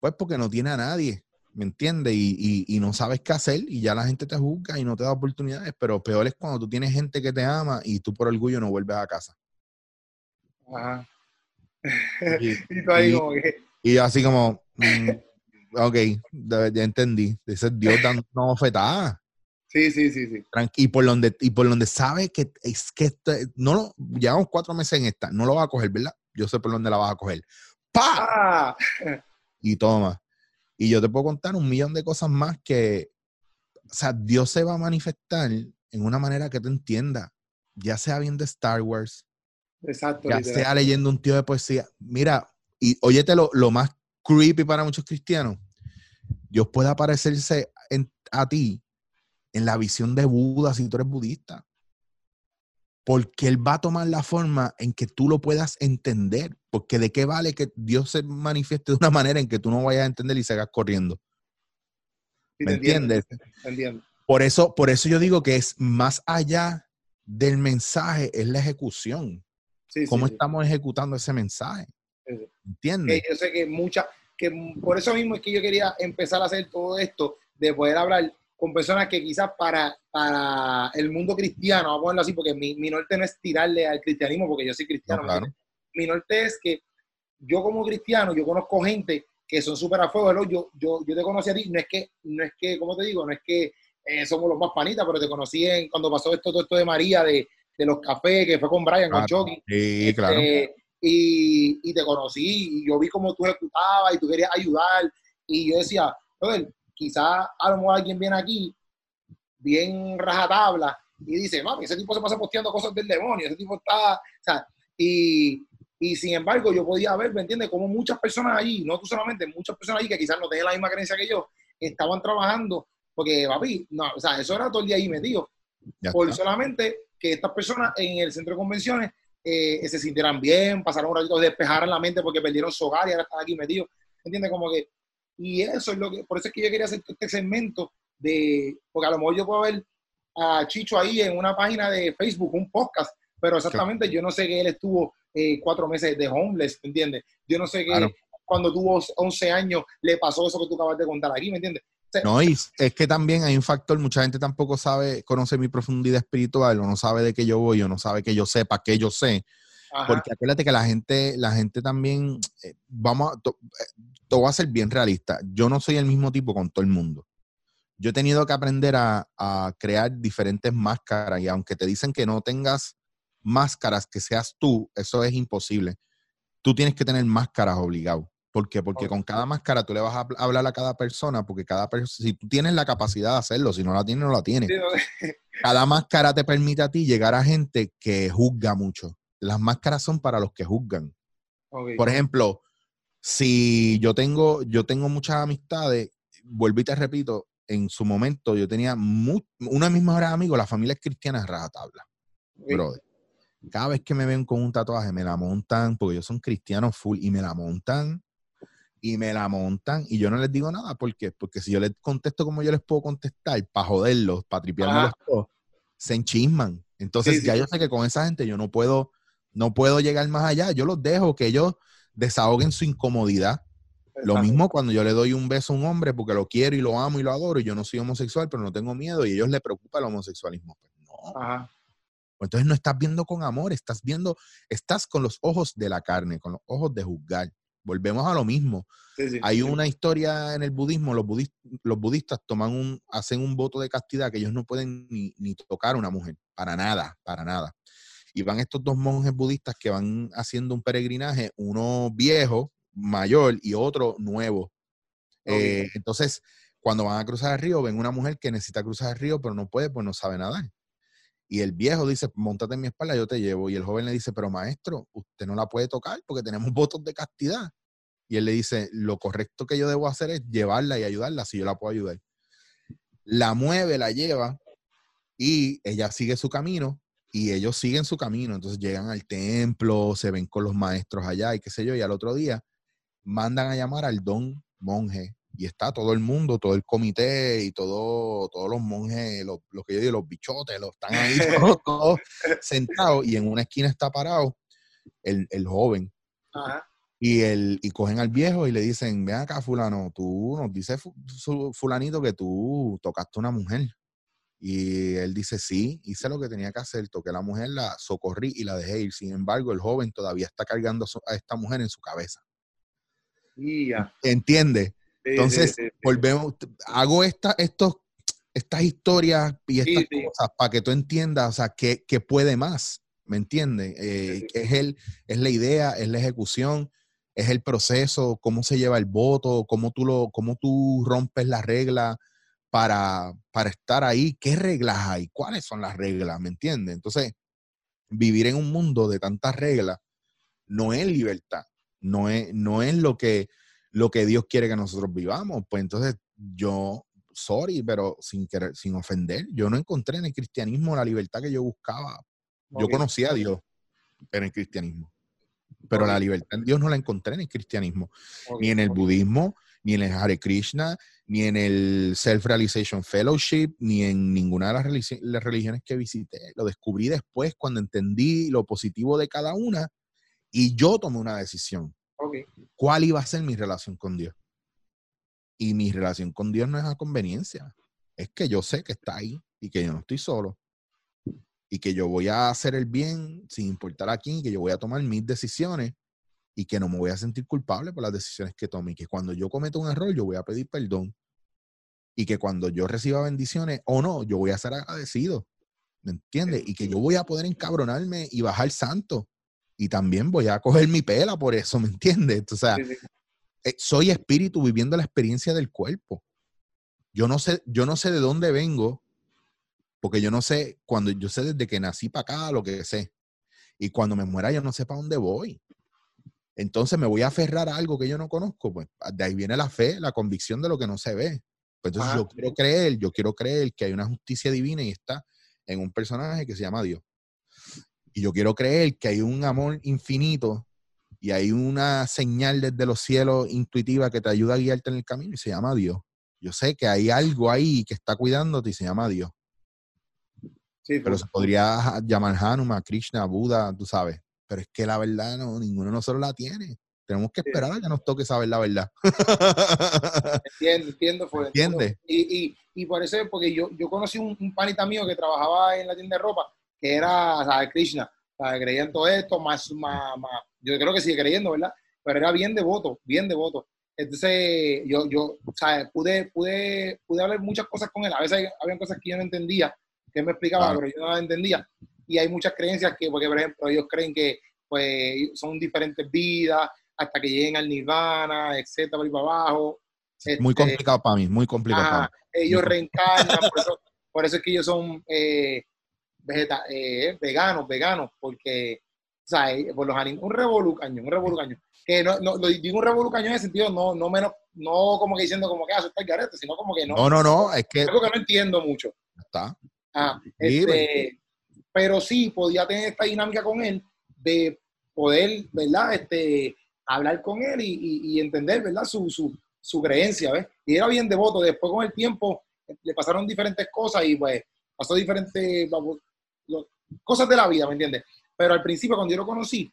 pues porque no tiene a nadie, ¿me entiendes? Y, no sabes qué hacer y ya la gente te juzga y no te da oportunidades, pero peor es cuando tú tienes gente que te ama y tú por orgullo no vuelves a casa. Ajá. [LAUGHS] Y, y, así como, mm, ok, ya entendí. Dice Dios dando una bofetada. Sí, sí, sí, sí. Y por donde, y por donde sabe que es que no lo, llevamos cuatro meses en esta, no lo va a coger, ¿verdad? Yo sé por dónde la vas a coger. ¡Pa! Ah. Y toma. Y yo te puedo contar un millón de cosas más que, o sea, Dios se va a manifestar en una manera que te entienda, ya sea viendo Star Wars, Exacto, ya sea leyendo un tío de poesía. Mira, y óyete lo, lo más creepy para muchos cristianos, Dios puede aparecerse a ti en la visión de Buda si tú eres budista. Porque Él va a tomar la forma en que tú lo puedas entender. Porque de qué vale que Dios se manifieste de una manera en que tú no vayas a entender y sigas corriendo. ¿Me entiendes? Entiendo. Por eso, por eso yo digo que es más allá del mensaje, es la ejecución. ¿Cómo estamos ejecutando ese mensaje? ¿Entiendes? yo sé que mucha, que por eso mismo es que yo quería empezar a hacer todo esto, de poder hablar con personas que quizás para, para el mundo cristiano, vamos a ponerlo así, porque mi, mi norte no es tirarle al cristianismo, porque yo soy cristiano. Mi norte es que yo como cristiano, yo conozco gente que son súper a fuego, yo, yo, yo te conocí a ti, no es que, no es que, ¿cómo te digo? No es que eh, somos los más panitas, pero te conocí en, cuando pasó esto, todo esto de María, de, de los cafés, que fue con Brian, con Chucky. Sí, este, claro. Y, y, te conocí, y yo vi cómo tú ejecutabas y tú querías ayudar, y yo decía, quizás a lo mejor alguien viene aquí bien rajatabla y dice, mami, ese tipo se pasa posteando cosas del demonio, ese tipo está, o sea, y, y sin embargo yo podía ver, ¿me entiendes? Como muchas personas ahí, no tú solamente, muchas personas ahí que quizás no tienen la misma creencia que yo, estaban trabajando, porque, papi, no, o sea, eso era todo el día ahí metido, por solamente que estas personas en el centro de convenciones eh, se sintieran bien, pasaron un ratito, despejaran la mente porque perdieron su hogar y ahora están aquí metidos, ¿me entiendes? Como que y eso es lo que, por eso es que yo quería hacer este segmento de, porque a lo mejor yo puedo ver a Chicho ahí en una página de Facebook, un podcast, pero exactamente yo no sé que él estuvo eh, cuatro meses de homeless, ¿me entiendes? Yo no sé que cuando tuvo 11 años le pasó eso que tú acabas de contar aquí, ¿me entiendes? no, y es que también hay un factor, mucha gente tampoco sabe, conoce mi profundidad espiritual, o no sabe de qué yo voy, o no sabe que yo sepa qué yo sé. Porque acuérdate que la gente, la gente también, eh, vamos a, te voy a ser bien realista. Yo no soy el mismo tipo con todo el mundo. Yo he tenido que aprender a, crear diferentes máscaras y aunque te dicen que no tengas máscaras que seas tú, eso es imposible. Tú tienes que tener máscaras obligado. ¿Por qué? Porque con cada máscara tú le vas a hablar a cada persona, porque cada persona, si tú tienes la capacidad de hacerlo, si no la tienes, no la tienes. cada máscara te permite a ti llegar a gente que juzga mucho. Las máscaras son para los que juzgan. Por ejemplo, si yo tengo, yo tengo muchas amistades, vuelvo y te repito, en su momento yo tenía uno de mis mejores amigos, la familia es cristiana rajatabla. Brother. Cada vez que me ven con un tatuaje, me la montan, porque ellos son cristianos full, y me la montan, y me la montan, y yo no les digo nada. ¿Por qué? Porque si yo les contesto como yo les puedo contestar, para joderlos, para tripearme todos, se enchisman. Entonces ya yo sé que con esa gente yo no puedo, no puedo llegar más allá. Yo los dejo que ellos desahoguen su incomodidad. Lo mismo cuando yo le doy un beso a un hombre porque lo quiero y lo amo y lo adoro y yo no soy homosexual, pero no tengo miedo y a ellos les preocupa el homosexualismo. Pues no. Pues entonces no estás viendo con amor, estás viendo, estás con los ojos de la carne, con los ojos de juzgar. Volvemos a lo mismo. Hay una historia en el budismo, los, los budistas toman un, hacen un voto de castidad que ellos no pueden ni, ni tocar a una mujer, para nada, para nada. Y van estos dos monjes budistas que van haciendo un peregrinaje, uno viejo, mayor, y otro nuevo. Eh, entonces, cuando van a cruzar el río, ven una mujer que necesita cruzar el río, pero no puede, pues no sabe nadar. Y el viejo dice, montate en mi espalda, yo te llevo. Y el joven le dice, pero maestro, usted no la puede tocar porque tenemos [LAUGHS] votos de castidad. Y él le dice, lo correcto que yo debo hacer es llevarla y ayudarla si yo la puedo ayudar. La mueve, la lleva y ella sigue su camino y ellos siguen su camino, entonces llegan al templo, se ven con los maestros allá y qué sé yo, y al otro día mandan a llamar al don monje y está todo el mundo, todo el comité y todo, todos los monjes, los, que yo digo, los bichotes, los están ahí [LAUGHS] todos, sentados y en una esquina está parado el, joven. Y, el, y cogen al viejo y le dicen, ven acá fulano, tú nos dice fulanito que tú tocaste a una mujer. Y él dice, sí, hice lo que tenía que hacer, toqué a la mujer, la socorrí y la dejé ir. Sin embargo, el joven todavía está cargando a esta mujer en su cabeza. ¿Entiende? Entonces, volvemos, hago esta, estos, estas historias y estas cosas para que tú entiendas, o sea, que, puede más, ¿me entiendes? Eh, es, el, es la idea, es la ejecución, es el proceso, cómo se lleva el voto, cómo tú, lo, cómo tú rompes la regla para, para estar ahí, qué reglas hay, cuáles son las reglas, ¿me entiendes? Entonces, vivir en un mundo de tantas reglas no es libertad, no es, no es lo, que, lo que Dios quiere que nosotros vivamos. Pues entonces yo, sorry, pero sin, querer, sin ofender, yo no encontré en el cristianismo la libertad que yo buscaba. Yo conocía a Dios en el cristianismo, pero la libertad en Dios no la encontré en el cristianismo, ni en el budismo, ni en el Hare Krishna, ni en el Self-Realization Fellowship, ni en ninguna de las, religiones que visité. Lo descubrí después cuando entendí lo positivo de cada una y yo tomé una decisión. ¿Cuál iba a ser mi relación con Dios? Y mi relación con Dios no es a conveniencia. Es que yo sé que está ahí y que yo no estoy solo. Y que yo voy a hacer el bien sin importar a quién, y que yo voy a tomar mis decisiones y que no me voy a sentir culpable por las decisiones que tome. Y que cuando yo cometo un error, yo voy a pedir perdón. Y que cuando yo reciba bendiciones o no, yo voy a ser agradecido. ¿Me entiendes? Y que yo voy a poder encabronarme y bajar santo y también voy a coger mi pela por eso, [LAUGHS] ¿me entiendes? O sea, eh, soy espíritu viviendo la experiencia del cuerpo. Yo no sé, yo no sé de dónde vengo, porque yo no sé, cuando yo sé desde que nací para acá, lo que sé. Y cuando me muera, yo no sé para dónde voy. Entonces me voy a aferrar a algo que yo no conozco. Pues de ahí viene la fe, la convicción de lo que no se ve. Pues entonces yo quiero creer, yo quiero creer que hay una justicia divina y está en un personaje que se llama Dios. Y yo quiero creer que hay un amor infinito y hay una señal desde los cielos intuitiva que te ayuda a guiarte en el camino y se llama Dios. Yo sé que hay algo ahí que está cuidándote y se llama Dios. Sí, Pero se podría llamar Hanuma, Krishna, Buda, tú sabes. Pero es que la verdad no, ninguno de nosotros la tiene. Tenemos que esperar a que nos toque saber la verdad. Entiendo, entiendo. [LAUGHS] Pues, ¿Entiendes? Y, y, y, por eso, porque yo, yo conocí un, un panita mío que trabajaba en la tienda de ropa que era, ¿sabes? Krishna, ¿sabes? Creía en todo esto, más, más, más, yo creo que sigue creyendo, ¿verdad? Pero era bien devoto, bien devoto. Entonces, yo, yo, ¿sabes? Pude, pude, pude hablar muchas cosas con él. A veces había cosas que yo no entendía, que él me explicaba, pero yo no las entendía. Y hay muchas creencias que, porque, por ejemplo, ellos creen que, pues, son diferentes vidas hasta que lleguen al nirvana, etcétera, por ahí para abajo. muy este, complicado para mí, muy complicado. ellos reencarnan, por [LAUGHS] eso, por eso es que ellos son eh, vegeta, eh, veganos, veganos, porque, o sea, eh, por los animales, un revolucaño, un revolucaño. Que no, no, digo un revolucaño en el sentido, no, no menos, no como que diciendo como que hace ah, el garete, sino como que no. No, no, no, es que. Algo que no entiendo mucho. Está. Ah, este, pero sí, podía tener esta dinámica con él de poder, ¿verdad? Este, hablar con él y, y, entender, ¿verdad? Su, su, su creencia, ¿ves? Y era bien devoto. Después con el tiempo le pasaron diferentes cosas y pues pasó diferentes, cosas de la vida, ¿me entiendes? Pero al principio, cuando yo lo conocí,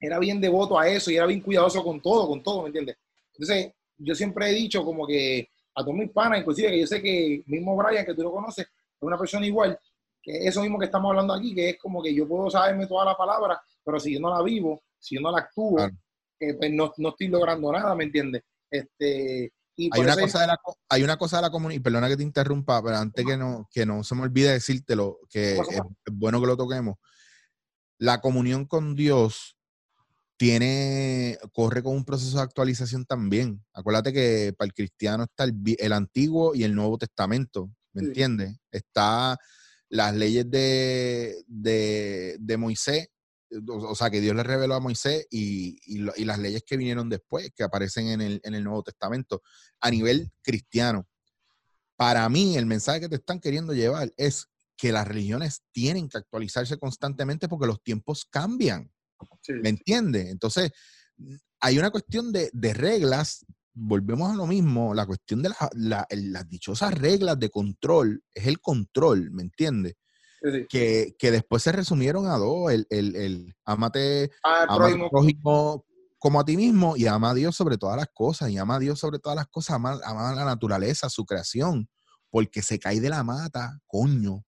era bien devoto a eso y era bien cuidadoso con todo, con todo, ¿me entiendes? Entonces, yo siempre he dicho como que a todos mis panas, inclusive que yo sé que mismo Brian, que tú lo conoces, es una persona igual, que eso mismo que estamos hablando aquí, que es como que yo puedo saberme toda la palabra, pero si yo no la vivo, si yo no la actúo, eh, pues no, no, estoy logrando nada, ¿me entiendes? Este, hay, una cosa de la, hay una cosa de la comunidad, y perdona que te interrumpa, pero antes que no, que no se me olvide decírtelo, que es, bueno que lo toquemos. La comunión con Dios tiene, corre con un proceso de actualización también. Acuérdate que para el cristiano está el, Antiguo y el Nuevo Testamento, ¿me entiendes? Está las leyes de, de, de Moisés o sea, que Dios le reveló a Moisés y, las leyes que vinieron después, que aparecen en el, Nuevo Testamento, a nivel cristiano. Para mí, el mensaje que te están queriendo llevar es que las religiones tienen que actualizarse constantemente porque los tiempos cambian. ¿Me entiendes? Entonces, hay una cuestión de, reglas, volvemos a lo mismo, la cuestión de las dichosas reglas de control, es el control, ¿me entiendes? Que, después se resumieron a dos, el, el, el amate, ah, prójimo como a ti mismo y ama a Dios sobre todas las cosas, y ama a Dios sobre todas las cosas, ama, a la naturaleza, su creación, porque se cae de la mata, coño,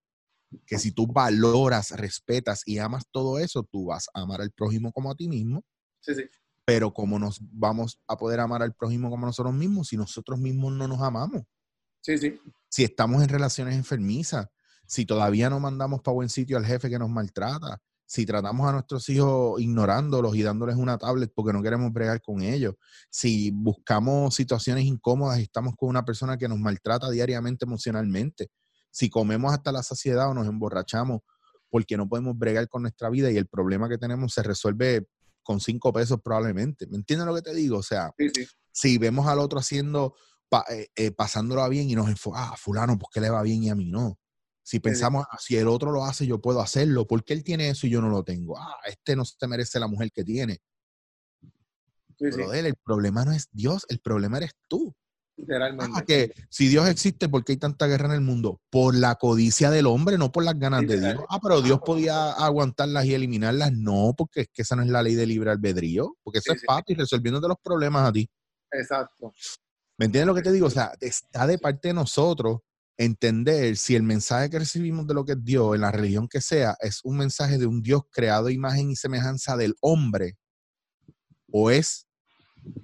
que si tú valoras, respetas y amas todo eso, tú vas a amar al prójimo como a ti mismo. Sí, sí. Pero ¿cómo nos vamos a poder amar al prójimo como nosotros mismos si nosotros mismos no nos amamos? Sí, sí. Si estamos en relaciones enfermizas, si todavía no mandamos para buen sitio al jefe que nos maltrata, si tratamos a nuestros hijos ignorándolos y dándoles una tablet porque no queremos bregar con ellos, si buscamos situaciones incómodas y estamos con una persona que nos maltrata diariamente emocionalmente, si comemos hasta la saciedad o nos emborrachamos porque no podemos bregar con nuestra vida y el problema que tenemos se resuelve con cinco pesos probablemente. ¿Me entiendes lo que te digo? O sea, si vemos al otro haciendo, eh, eh, pasándolo bien y nos enfocamos, ah, fulano, ¿por qué le va bien y a mí no? Si pensamos, ah, si el otro lo hace, yo puedo hacerlo. ¿Por qué él tiene eso y yo no lo tengo? Ah, este no se merece la mujer que tiene. Pero él, el problema no es Dios, el problema eres tú. Literalmente. Ah, que si Dios existe, ¿por qué hay tanta guerra en el mundo? Por la codicia del hombre, no por las ganas de Dios. Ah, pero Dios podía aguantarlas y eliminarlas. No, porque es que esa no es la ley de libre albedrío. Porque eso es papi, resolviéndote los problemas a ti. Exacto. ¿Me entiendes lo que te digo? O sea, está de parte de nosotros entender si el mensaje que recibimos de lo que es Dios, en la religión que sea, es un mensaje de un Dios creado imagen y semejanza del hombre, o es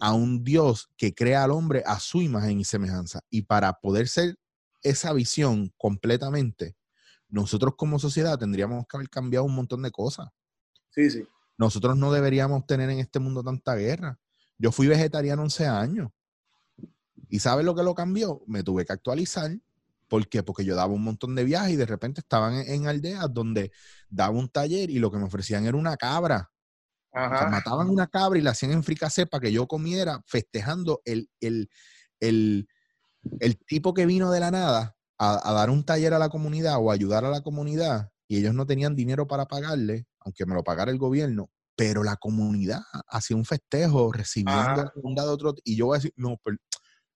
a un Dios que crea al hombre a su imagen y semejanza. Y para poder ser esa visión completamente, nosotros como sociedad tendríamos que haber cambiado un montón de cosas. Sí, sí. Nosotros no deberíamos tener en este mundo tanta guerra. Yo fui vegetariano 11 años. ¿Y sabes lo que lo cambió? Me tuve que actualizar ¿Por qué? Porque yo daba un montón de viajes y de repente estaban en, aldeas donde daba un taller y lo que me ofrecían era una cabra. Mataban una cabra y la hacían en fricacé para que yo comiera, festejando el, el, tipo que vino de la nada a, dar un taller a la comunidad o ayudar a la comunidad y ellos no tenían dinero para pagarle, aunque me lo pagara el gobierno, pero la comunidad hacía un festejo recibiendo un dado otro y yo voy a decir, no, pero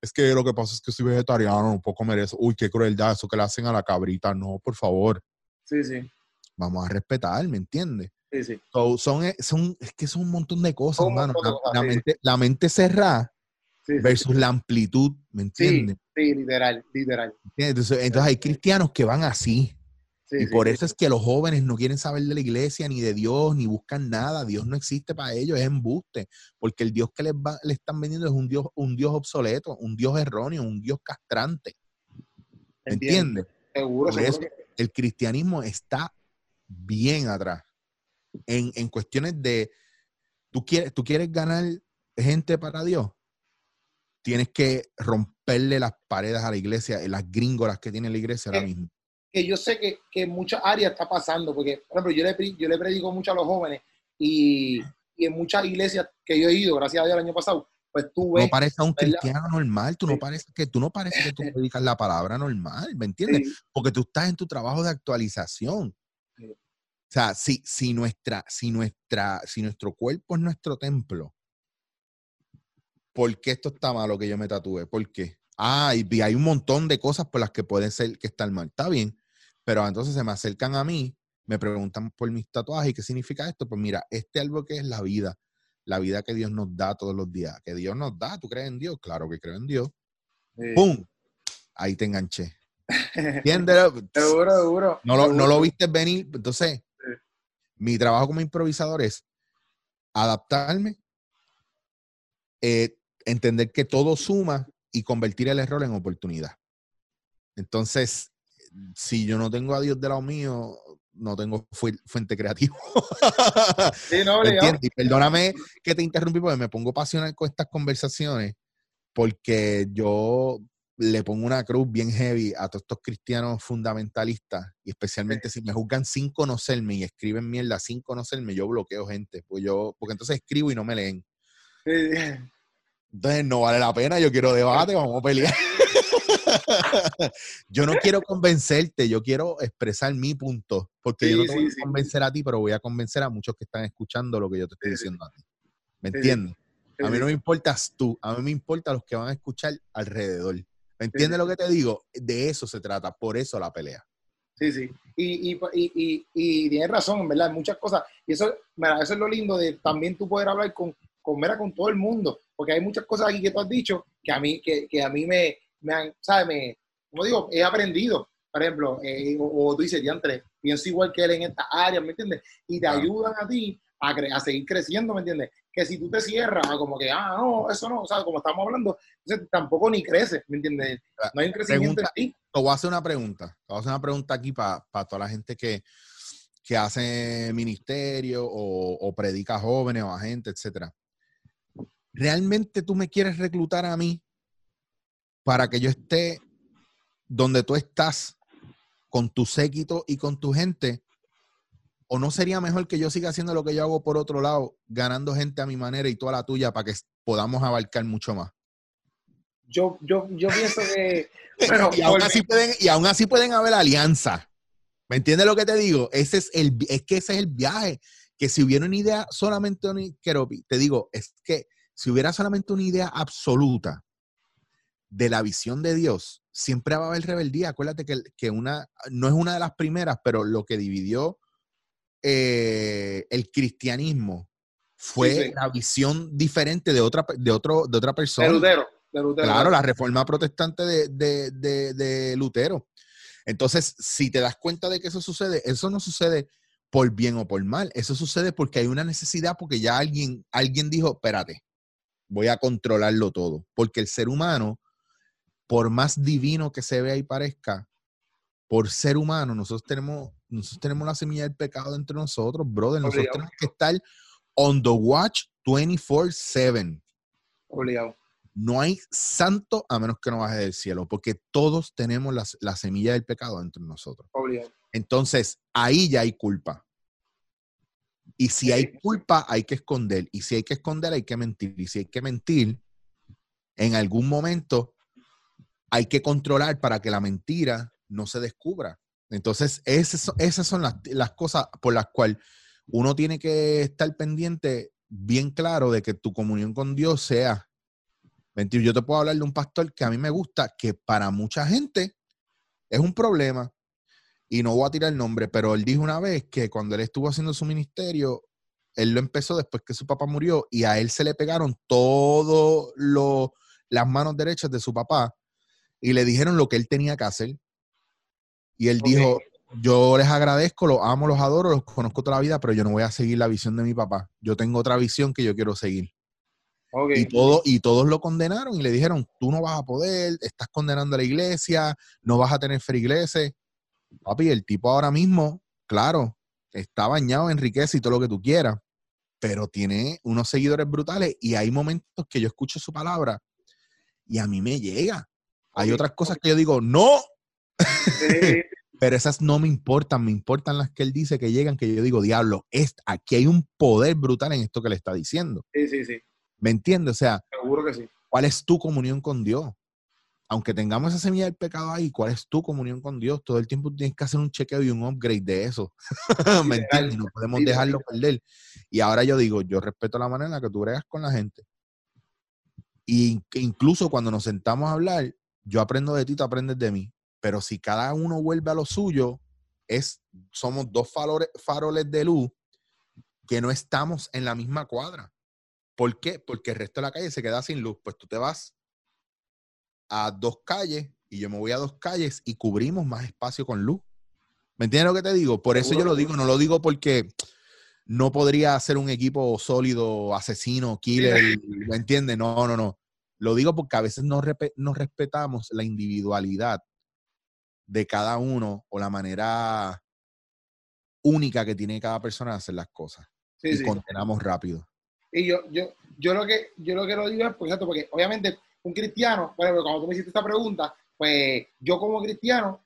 es que lo que pasa es que soy vegetariano, no puedo comer eso. Uy, qué crueldad, eso que le hacen a la cabrita. No, por favor. Sí, sí. Vamos a respetar, ¿me entiendes? Sí, sí. son, eh, son, es que son un montón de cosas, hermano. La, mente, la mente cerrada versus la amplitud, ¿me entiendes? Sí, literal, literal. Entonces, entonces hay cristianos que van así y por eso es que los jóvenes no quieren saber de la iglesia, ni de Dios, ni buscan nada. Dios no existe para ellos, es embuste. Porque el Dios que les va, le están vendiendo es un Dios, un Dios obsoleto, un Dios erróneo, un Dios castrante. ¿Me entiendes? Seguro, el cristianismo está bien atrás. En, en cuestiones de, ¿tú quieres, ¿tú quieres ganar gente para Dios? Tienes que romperle las paredes a la iglesia, las gringolas que tiene la iglesia ahora eh, mismo que yo sé que, que en muchas áreas está pasando, porque, por ejemplo, yo le, yo le predico mucho a los jóvenes y, y, en muchas iglesias que yo he ido, gracias a Dios, el año pasado, pues tú ves... No pareces un cristiano normal, tú no pareces que tú no pareces que tú [LAUGHS] predicas la palabra normal, ¿me entiendes? Porque tú estás en tu trabajo de actualización. O sea, si, si, nuestra, si, nuestra, si nuestro cuerpo es nuestro templo, ¿por qué esto está malo que yo me tatúe? ¿Por qué? Ah, y hay un montón de cosas por las que pueden ser que están mal. Está bien, pero entonces se me acercan a mí, me preguntan por mis tatuajes y qué significa esto. Pues mira, este algo que es la vida, la vida que Dios nos da todos los días, que Dios nos da. ¿Tú crees en Dios? Claro que creo en Dios. ¡Pum! Ahí te enganché. [LAUGHS] ¿Entiendes? seguro, seguro. No lo, no lo viste venir. Entonces, mi trabajo como improvisador es adaptarme, eh, entender que todo suma y convertir el error en oportunidad. Entonces, si yo no tengo a Dios de lado mío, no tengo fuente creativa. [LAUGHS] Sí, no, perdóname que te interrumpí porque me pongo pasional con estas conversaciones porque yo le pongo una cruz bien heavy a todos estos cristianos fundamentalistas y especialmente si me juzgan sin conocerme y escriben mierda sin conocerme, yo bloqueo gente, pues yo, porque entonces escribo y no me leen. Entonces no vale la pena, yo quiero debate, vamos a pelear. [LAUGHS] yo no quiero convencerte, yo quiero expresar mi punto, porque yo no te voy a convencer a ti, pero voy a convencer a muchos que están escuchando lo que yo te estoy diciendo a ti. ¿Me entiendes? A mí no me importas tú, a mí me importa los que van a escuchar alrededor. ¿Me entiendes lo que te digo? De eso se trata, por eso la pelea. Sí, sí. Y, y, y, y, tienes razón, ¿verdad? Muchas cosas. Y eso, eso es lo lindo de también tú poder hablar con, con, con todo el mundo porque hay muchas cosas aquí que tú has dicho que a mí, que, que a mí me, me han, ¿sabes? Me, como digo, he aprendido. Por ejemplo, eh, o, tú dices, diantre, pienso igual que él en esta área, ¿me entiendes? Y te ayudan a ti a, seguir creciendo, ¿me entiendes? Que si tú te cierras como que, ah, no, eso no, o sea, como estamos hablando, entonces tampoco ni creces, ¿me entiendes? No hay un crecimiento en ti. Te voy a hacer una pregunta, te voy a hacer una pregunta aquí para toda la gente que, que hace ministerio o, o predica jóvenes o a gente, etcétera. ¿Realmente tú me quieres reclutar a mí para que yo esté donde tú estás con tu séquito y con tu gente? ¿O no sería mejor que yo siga haciendo lo que yo hago por otro lado, ganando gente a mi manera y toda la tuya para que podamos abarcar mucho más? Yo, yo, yo pienso que... [LAUGHS] y, aún así pueden, y aún así pueden haber alianzas. ¿Me entiendes lo que te digo? Ese es, el, es que ese es el viaje. Que si hubiera una idea solamente, te digo, es que si hubiera solamente una idea absoluta de la visión de Dios, siempre va a haber rebeldía. Acuérdate que, que una, no es una de las primeras, pero lo que dividió eh, el cristianismo fue la visión diferente de otra, de otro, de otra persona. De Lutero. Claro, la reforma protestante de, de, Lutero. Entonces, si te das cuenta de que eso sucede, eso no sucede por bien o por mal. Eso sucede porque hay una necesidad, porque ya alguien, alguien dijo, espérate, voy a controlarlo todo. Porque el ser humano, por más divino que se vea y parezca, por ser humano, nosotros tenemos nosotros tenemos la semilla del pecado entre nosotros, brother. Nosotros tenemos que estar on the watch 24-7. No hay santo a menos que no baje del cielo, porque todos tenemos la, semilla del pecado entre nosotros. Entonces, ahí ya hay culpa. Y si hay culpa, hay que esconder. Y si hay que esconder, hay que mentir. Y si hay que mentir, en algún momento hay que controlar para que la mentira no se descubra. Entonces, esas, son las, cosas por las cuales uno tiene que estar pendiente bien claro de que tu comunión con Dios sea. Mentir, yo te puedo hablar de un pastor que a mí me gusta, que para mucha gente es un problema. Y no voy a tirar el nombre, pero él dijo una vez que cuando él estuvo haciendo su ministerio, él lo empezó después que su papá murió y a él se le pegaron todas las manos derechas de su papá y le dijeron lo que él tenía que hacer. Y él dijo, yo les agradezco, los amo, los adoro, los conozco toda la vida, pero yo no voy a seguir la visión de mi papá. Yo tengo otra visión que yo quiero seguir. Y, todo, y todos lo condenaron y le dijeron, tú no vas a poder, estás condenando a la iglesia, no vas a tener feligreses. Papi, el tipo ahora mismo, claro, está bañado en riqueza y todo lo que tú quieras, pero tiene unos seguidores brutales y hay momentos que yo escucho su palabra y a mí me llega. Hay otras cosas que yo digo, no, [LAUGHS] Pero esas no me importan, me importan las que él dice que llegan, que yo digo, diablo, es, aquí hay un poder brutal en esto que le está diciendo. Sí, sí, sí. ¿Me entiendes? O sea, seguro que sí. ¿Cuál es tu comunión con Dios? Aunque tengamos esa semilla del pecado ahí, ¿cuál es tu comunión con Dios? Todo el tiempo tienes que hacer un chequeo y un upgrade de eso. [LAUGHS] ¿Me entiendes? No podemos dejarlo perder. Y ahora yo digo, yo respeto la manera en la que tú bregas con la gente. Y incluso cuando nos sentamos a hablar, yo aprendo de ti, tú aprendes de mí. Pero si cada uno vuelve a lo suyo, es, somos dos faroles, de luz que no estamos en la misma cuadra. ¿Por qué? Porque el resto de la calle se queda sin luz. Pues tú te vas a dos calles y yo me voy a dos calles y cubrimos más espacio con luz. ¿Me entiendes lo que te digo? Por eso yo lo digo, no lo digo porque no podría ser un equipo sólido, asesino, killer, ¿me entiendes? No, no, no. Lo digo porque a veces no, no respetamos la individualidad de cada uno o la manera única que tiene cada persona de hacer las cosas. y condenamos rápido. Y yo, yo, yo lo que yo lo que lo digo es, por ejemplo, porque obviamente un cristiano, bueno, cuando tú me hiciste esta pregunta, pues yo como cristiano,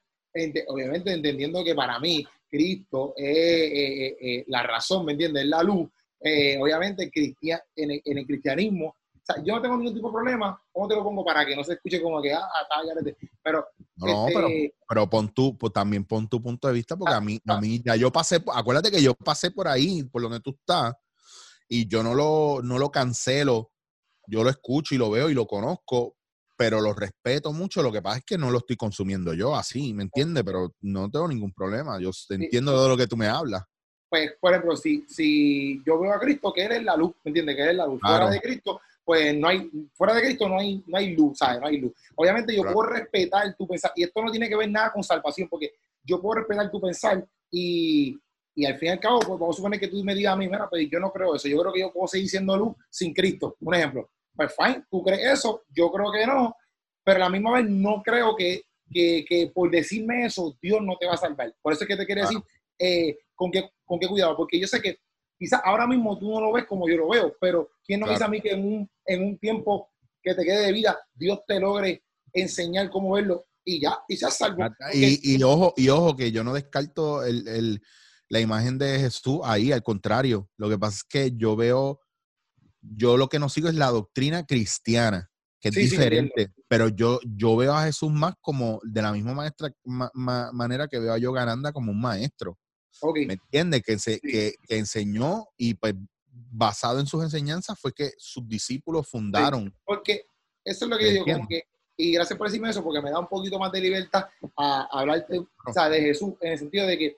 obviamente entendiendo que para mí Cristo es la razón, ¿me entiendes? Es la luz. Eh, obviamente en en el cristianismo sea, yo no tengo ningún tipo de problema. ¿Cómo te lo pongo para que no se escuche como que, ah, está, Pero, no, pero, este pero pon tu, pues también pon tu punto de vista, porque a mí, a mí ya yo pasé, acuérdate que yo pasé por ahí, por donde tú estás, y yo no lo, no lo cancelo. Yo lo escucho y lo veo y lo conozco, pero lo respeto mucho. Lo que pasa es que no lo estoy consumiendo yo así, ¿me entiendes? Pero no tengo ningún problema. Yo entiendo de lo que tú me hablas. Pues, por ejemplo, si, si yo veo a Cristo, que Él es la luz, ¿me entiendes? Que Él es la luz. Fuera de Cristo, pues no hay, fuera de Cristo no hay, no hay luz, ¿sabes? No hay luz. Obviamente yo puedo respetar tu pensar, y esto no tiene que ver nada con salvación, porque yo puedo respetar tu pensar y, Y al fin y al cabo, pues vamos a suponer que tú me digas a mí, mira, pues yo no creo eso. Yo creo que yo puedo seguir siendo luz sin Cristo. Un ejemplo. Pues fine, tú crees eso, yo creo que no, pero a la misma vez no creo que, que, que por decirme eso, Dios no te va a salvar. Por eso es que te quería decir, eh, ¿con, qué, con qué cuidado, porque yo sé que quizás ahora mismo tú no lo ves como yo lo veo, pero ¿quién no dice a mí que en un, en un tiempo que te quede de vida, Dios te logre enseñar cómo verlo y ya, y se salvo? Y, y, ojo, y ojo, que yo no descarto el, el, la imagen de Jesús ahí, al contrario. Lo que pasa es que yo veo, yo lo que no sigo es la doctrina cristiana, que es diferente, pero yo, yo veo a Jesús más como de la misma maestra, manera que veo a Yogananda como un maestro. ¿Me entiendes? Que, se, que, enseñó y pues basado en sus enseñanzas fue que sus discípulos fundaron. porque eso es lo que yo digo, como que, y gracias por decirme eso, porque me da un poquito más de libertad a, hablarte o sea, de Jesús, en el sentido de que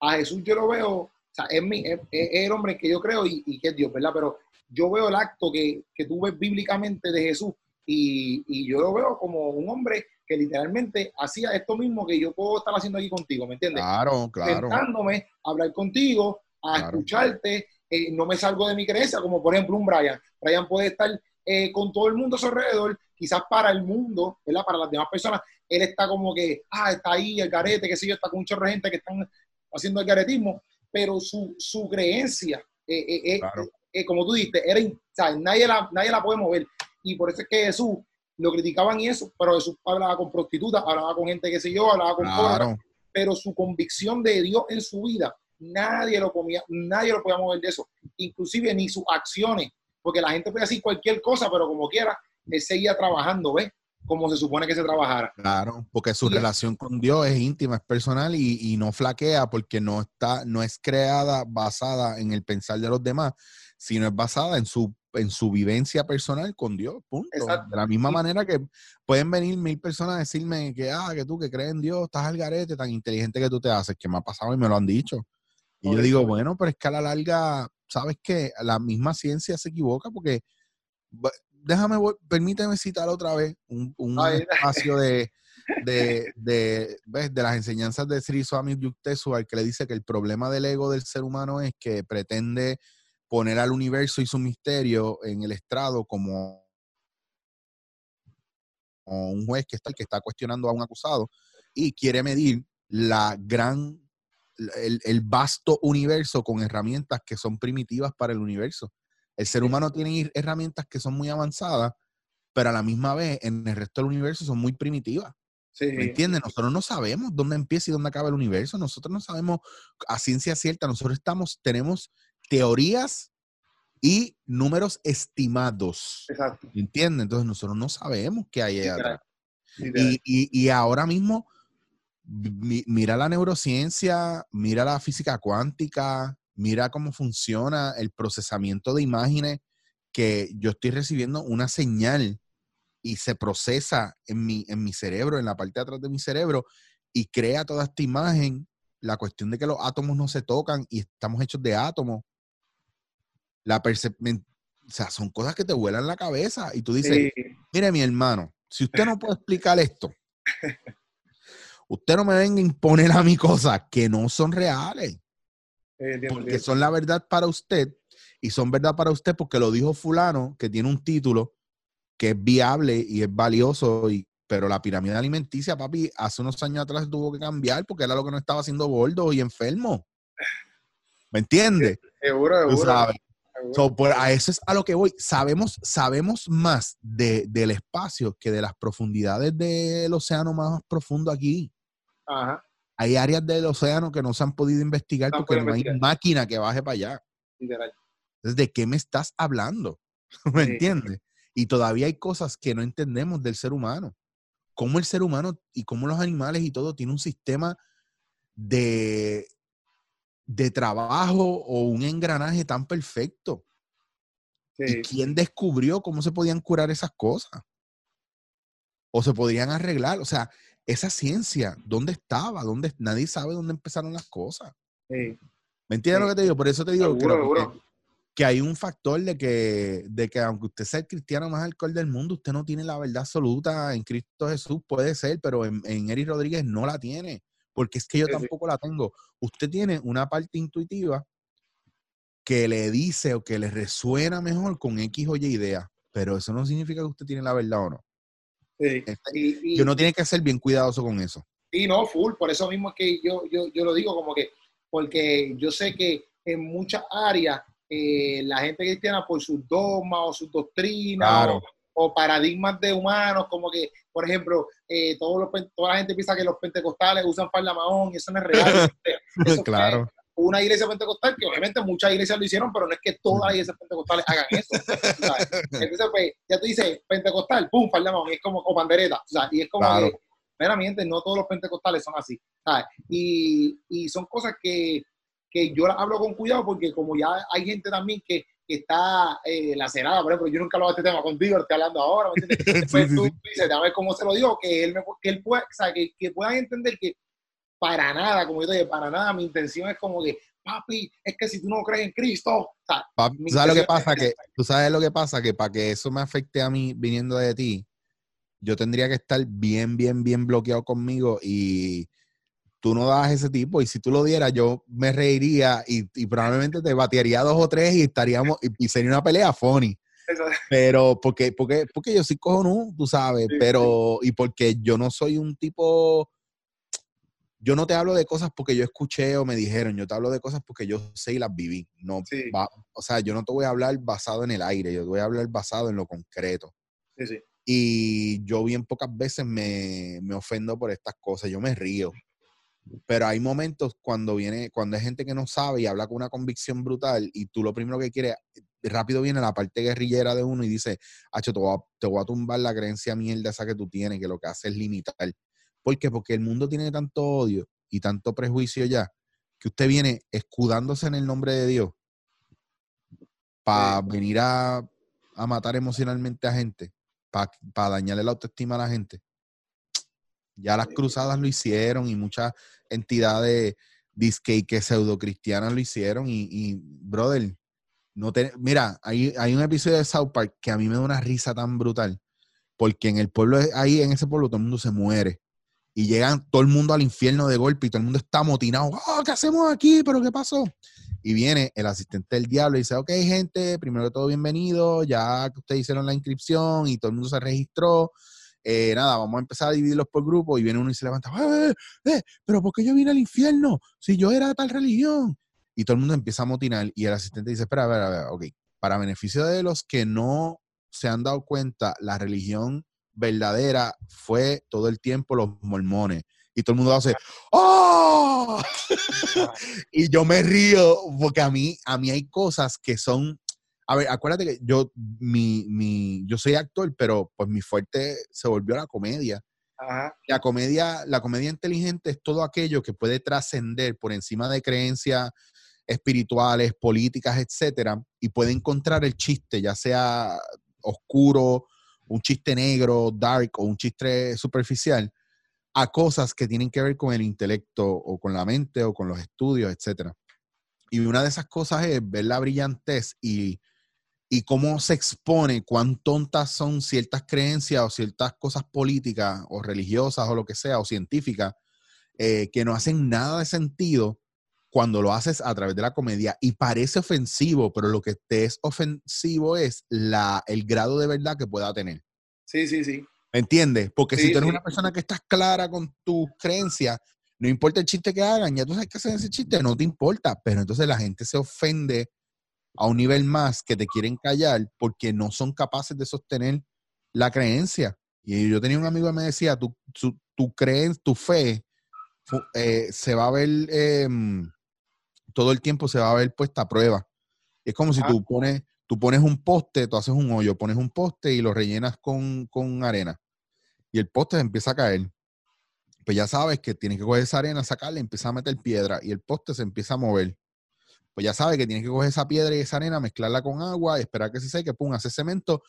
a Jesús yo lo veo, o sea, es, mi, es, el hombre que yo creo y, que es Dios, ¿verdad? Pero yo veo el acto que, que tú ves bíblicamente de Jesús y, y, yo lo veo como un hombre que literalmente hacía esto mismo que yo puedo estar haciendo aquí contigo, ¿me entiendes? Claro, claro. Sentándome a hablar contigo, a escucharte, eh, no me salgo de mi creencia, como por ejemplo un Brian. Brian puede estar eh, con todo el mundo a su alrededor, quizás para el mundo, ¿verdad? Para las demás personas, él está como que, ah, está ahí el garete, qué sé yo, está con mucha gente que están haciendo el garetismo, pero su, su creencia, eh, como tú dijiste, era, nadie, la, nadie la puede mover. Y por eso es que Jesús lo criticaban y eso, pero Jesús hablaba con prostitutas, hablaba con gente que sé yo, hablaba con claro. pero su convicción de Dios en su vida, nadie lo, comía, nadie lo podía mover de eso, inclusive ni sus acciones, porque la gente puede decir cualquier cosa, pero como quiera, él seguía trabajando, ¿ves? Como se supone que se trabajara. Claro, porque su relación con Dios es íntima, es personal y, y, no flaquea porque no está, no es creada basada en el pensar de los demás, sino es basada en su en su vivencia personal con Dios, punto. De la misma manera que pueden venir mil personas a decirme que, ah, que tú que crees en Dios, estás al garete, tan inteligente que tú te haces, que me ha pasado y me lo han dicho. Y yo digo, bueno, pero es que a la larga, ¿sabes qué? La misma ciencia se equivoca porque, déjame, permíteme citar otra vez un, [LAUGHS] espacio de, de, de, de, las enseñanzas de Sri Swami Yukteswar que le dice que el problema del ego del ser humano es que pretende poner al universo y su misterio en el estrado como un juez que está, que está cuestionando a un acusado y quiere medir la gran, el, vasto universo con herramientas que son primitivas para el universo. El ser humano tiene herramientas que son muy avanzadas, pero a la misma vez en el resto del universo son muy primitivas. ¿Me entiendes? Nosotros no sabemos dónde empieza y dónde acaba el universo. Nosotros no sabemos a ciencia cierta. Nosotros estamos, tenemos teorías y números estimados. Exacto. ¿Entiendes? Entonces nosotros no sabemos qué hay atrás. Y, ahora mismo, mira la neurociencia, mira la física cuántica, mira cómo funciona el procesamiento de imágenes, que yo estoy recibiendo una señal y se procesa en mi, en mi cerebro, en la parte de atrás de mi cerebro, y crea toda esta imagen. La cuestión de que los átomos no se tocan y estamos hechos de átomos la percepción, o sea, son cosas que te vuelan la cabeza y tú dices, mire mi hermano, si usted no puede explicar esto, [LAUGHS] usted no me venga a imponer a mí cosas que no son reales. porque son la verdad para usted y son verdad para usted porque lo dijo fulano que tiene un título que es viable y es valioso y pero la pirámide alimenticia, papi, hace unos años atrás tuvo que cambiar porque era lo que no estaba haciendo gordo y enfermo. ¿Me entiendes? Seguro, seguro. So, a eso es a lo que voy. Sabemos, sabemos más de, del espacio que de las profundidades del océano más profundo aquí. Ajá. Hay áreas del océano que no se han podido investigar porque no hay máquina que baje para allá. Literal. Entonces, ¿de qué me estás hablando? [LAUGHS] ¿Me entiendes? Y todavía hay cosas que no entendemos del ser humano. Cómo el ser humano y cómo los animales y todo tiene un sistema de, de trabajo o un engranaje tan perfecto. ¿Y quién descubrió cómo se podían curar esas cosas? O se podrían arreglar. O sea, esa ciencia, ¿dónde estaba? ¿Dónde? Nadie sabe dónde empezaron las cosas. ¿Me entiendes lo que te digo? Por eso te digo que, hay un factor de que, de que aunque usted sea el cristiano más alcohol del mundo, usted no tiene la verdad absoluta en Cristo Jesús. Puede ser, pero en, en Eric Rodríguez no la tiene porque es que yo tampoco la tengo. Usted tiene una parte intuitiva que le dice o que le resuena mejor con X o Y idea, pero eso no significa que usted tiene la verdad o no. Sí. Este, y, uno tiene que ser bien cuidadoso con eso. Sí, no, full, por eso mismo es que yo, yo, yo lo digo como que, porque yo sé que en muchas áreas eh, la gente cristiana por sus dogmas o sus doctrinas o, paradigmas de humanos, como que, por ejemplo, eh, todos los, toda la gente piensa que los pentecostales usan farla y eso no es real. [LAUGHS] claro. una iglesia pentecostal, que obviamente muchas iglesias lo hicieron, pero no es que todas las iglesias pentecostales hagan eso. Entonces, pues, ya tú dices, pentecostal, pum, farla es como, o pandereta, y es como que, meramente, no todos los pentecostales son así, Y, y son cosas que, que yo hablo con cuidado porque como ya hay gente también que, está eh, lacerada, por ejemplo, yo nunca de este tema contigo, estoy hablando ahora, ¿me Después [LAUGHS] tú, dices, a ver cómo se lo digo, que él, me, que él pueda, o sea, que, que, puedan entender que para nada, como yo te digo, para nada, mi intención es como que, papi, es que si tú no crees en Cristo, o sea, ¿sabes lo que pasa? Que, tú sabes lo que pasa, que para que eso me afecte a mí viniendo de ti, yo tendría que estar bien, bien, bien bloqueado conmigo y tú no das ese tipo y si tú lo dieras yo me reiría y, probablemente te batearía dos o tres y estaríamos y, sería una pelea funny. Pero porque, porque, porque yo soy cojonú, tú sabes, pero y porque yo no soy un tipo, yo no te hablo de cosas porque yo escuché o me dijeron, yo te hablo de cosas porque yo sé y las viví. No, o sea, yo no te voy a hablar basado en el aire, yo te voy a hablar basado en lo concreto. Y yo bien pocas veces me, me ofendo por estas cosas, yo me río. Pero hay momentos cuando viene, cuando hay gente que no sabe y habla con una convicción brutal y tú lo primero que quieres, rápido viene la parte guerrillera de uno y dice, Hacho, te voy, a, te voy a tumbar la creencia mierda esa que tú tienes, que lo que hace es limitar. ¿Por qué? Porque el mundo tiene tanto odio y tanto prejuicio ya, que usted viene escudándose en el nombre de Dios para venir a, a, matar emocionalmente a gente, para dañarle la autoestima a la gente. Ya las cruzadas lo hicieron y muchas entidades disque que pseudo cristianas lo hicieron. Y, brother, no te, mira, hay, hay un episodio de South Park que a mí me da una risa tan brutal. Porque en el pueblo, ahí en ese pueblo, todo el mundo se muere. Y llegan todo el mundo al infierno de golpe y todo el mundo está amotinado. Oh, ¿Qué hacemos aquí? ¿Pero qué pasó? Y viene el asistente del diablo y dice, ok, gente, primero de todo, bienvenido. Ya que ustedes hicieron la inscripción y todo el mundo se registró, eh, nada, vamos a empezar a dividirlos por grupos y viene uno y se levanta, eh, eh, pero ¿por qué yo vine al infierno si yo era de tal religión? Y todo el mundo empieza a motinar y el asistente dice, espera, a ver, a ver, ok, para beneficio de los que no se han dado cuenta, la religión verdadera fue todo el tiempo los mormones. Y todo el mundo hace, ¡Oh! [LAUGHS] y yo me río porque a mí, a mí hay cosas que son a ver, acuérdate que yo, mi, mi, yo soy actor, pero pues mi fuerte se volvió la comedia. La comedia, la comedia inteligente es todo aquello que puede trascender por encima de creencias espirituales, políticas, etcétera, y puede encontrar el chiste, ya sea oscuro, un chiste negro, dark o un chiste superficial, a cosas que tienen que ver con el intelecto o con la mente o con los estudios, etcétera. Y una de esas cosas es ver la brillantez y y cómo se expone cuán tontas son ciertas creencias o ciertas cosas políticas o religiosas o lo que sea, o científicas, eh, que no hacen nada de sentido cuando lo haces a través de la comedia y parece ofensivo, pero lo que te es ofensivo es la, el grado de verdad que pueda tener. Sí, sí, sí. ¿Me entiendes? Porque si tú eres una persona que estás clara con tus creencias, no importa el chiste que hagan, ya tú sabes que hacen ese chiste, no te importa, pero entonces la gente se ofende a un nivel más que te quieren callar porque no son capaces de sostener la creencia. Y yo tenía un amigo que me decía, tu, tu, tu tu fe, eh, se va a ver, em, todo el tiempo se va a ver puesta a prueba. Es como si tú pones, tú pones un poste, tú haces un hoyo, pones un poste y lo rellenas con, con arena. Y el poste empieza a caer. Pues ya sabes que tienes que coger esa arena, sacarla, empieza a meter piedra y el poste se empieza a mover pues ya sabe que tienes que coger esa piedra y esa arena, mezclarla con agua, esperar que se seque, pum, hace cemento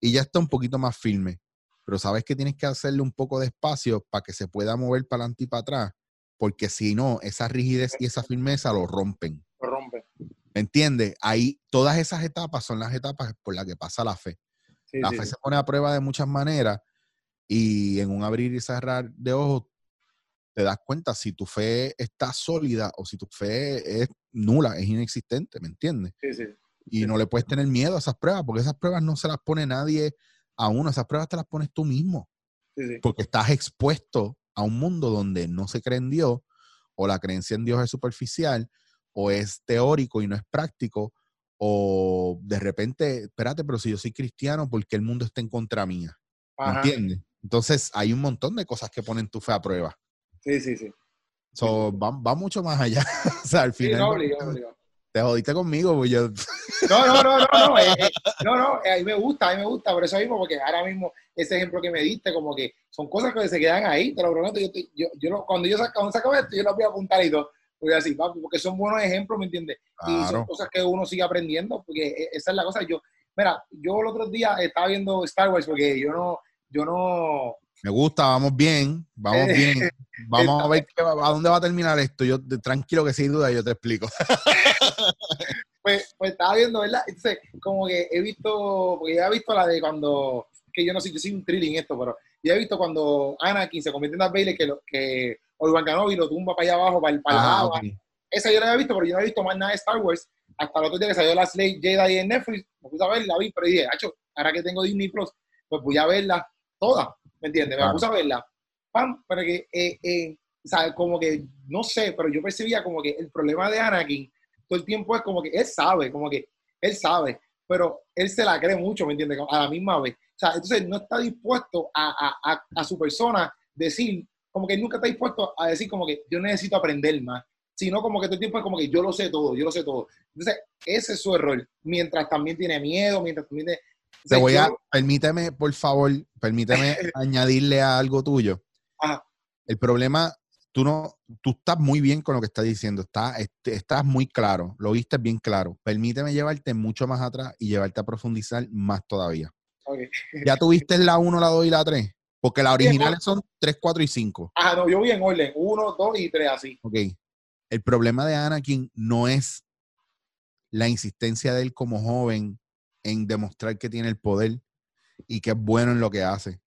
y ya está un poquito más firme. Pero sabes que tienes que hacerle un poco de espacio para que se pueda mover para adelante y para atrás, porque si no, esa rigidez y esa firmeza lo rompen. Lo rompen. ¿Me entiendes? Ahí todas esas etapas son las etapas por las que pasa la fe. la fe se pone a prueba de muchas maneras y en un abrir y cerrar de ojos te das cuenta si tu fe está sólida o si tu fe es nula, es inexistente, ¿me entiendes? Sí, sí. Y no le puedes tener miedo a esas pruebas, porque esas pruebas no se las pone nadie a uno, esas pruebas te las pones tú mismo. Porque estás expuesto a un mundo donde no se cree en Dios, o la creencia en Dios es superficial, o es teórico y no es práctico, o de repente, espérate, pero si yo soy cristiano, ¿por qué el mundo está en contra mía? ¿Me entiendes? Entonces hay un montón de cosas que ponen tu fe a prueba. Sí, sí, sí. Va, mucho más allá. [LAUGHS] o sea, al final. Te jodiste conmigo, pues yo. No, no, no, no, no. [LAUGHS] Eh, eh, no, no, eh, a mí me gusta, a mí me gusta, por eso mismo, porque ahora mismo ese ejemplo que me diste, como que son cosas que se quedan ahí, te lo prometo. Yo, yo, yo cuando yo saco, saco esto, yo lo voy a apuntar y todo. Voy a decir, porque son buenos ejemplos, ¿me entiendes? Y son cosas que uno sigue aprendiendo, porque esa es la cosa. Yo, mira, yo el otro día estaba viendo Star Wars, porque yo no, yo no, me gusta, vamos bien, vamos bien. Vamos a ver a dónde va a terminar esto. Yo tranquilo que sin duda yo te explico. [LAUGHS] pues, pues estaba viendo, ¿verdad? Entonces, como que he visto, porque ya he visto la de cuando, que yo no sé, yo soy un thrilling esto, pero ya he visto cuando Anakin se convierte en Darth Vader que, lo, que Obi-Wan Kenobi lo tumba para allá abajo, para el para ah, Esa yo la había visto, pero yo no he visto más nada de Star Wars. Hasta el otro día que salió la Slay Jedi en Netflix, me puse a ver, la vi, pero dije, hacho, ahora que tengo Disney Plus, pues voy a verla toda ¿me entiendes? Me puse a verla, pam, para que, eh, eh, o sea, como que, no sé, pero yo percibía como que el problema de Anakin todo el tiempo es como que él sabe, como que él sabe, pero él se la cree mucho, ¿me entiendes? A la misma vez. O sea, entonces no está dispuesto a, a, a, su persona decir, como que nunca está dispuesto a decir como que yo necesito aprender más, sino como que todo el tiempo es como que yo lo sé todo, yo lo sé todo. Entonces, ese es su error, mientras también tiene miedo, mientras también tiene, te voy a, permíteme, por favor, permíteme [LAUGHS] añadirle a algo tuyo. El problema, tú no, tú estás muy bien con lo que estás diciendo, estás, este, estás muy claro, lo viste bien claro. Permíteme llevarte mucho más atrás y llevarte a profundizar más todavía. ¿Ya tuviste la 1, la 2 y la 3? Porque las originales son 3, 4 y 5. Ah, no, yo vi en orden 1, 2 y 3 así. Ok. El problema de Anakin no es la insistencia de él como joven en demostrar que tiene el poder y que es bueno en lo que hace.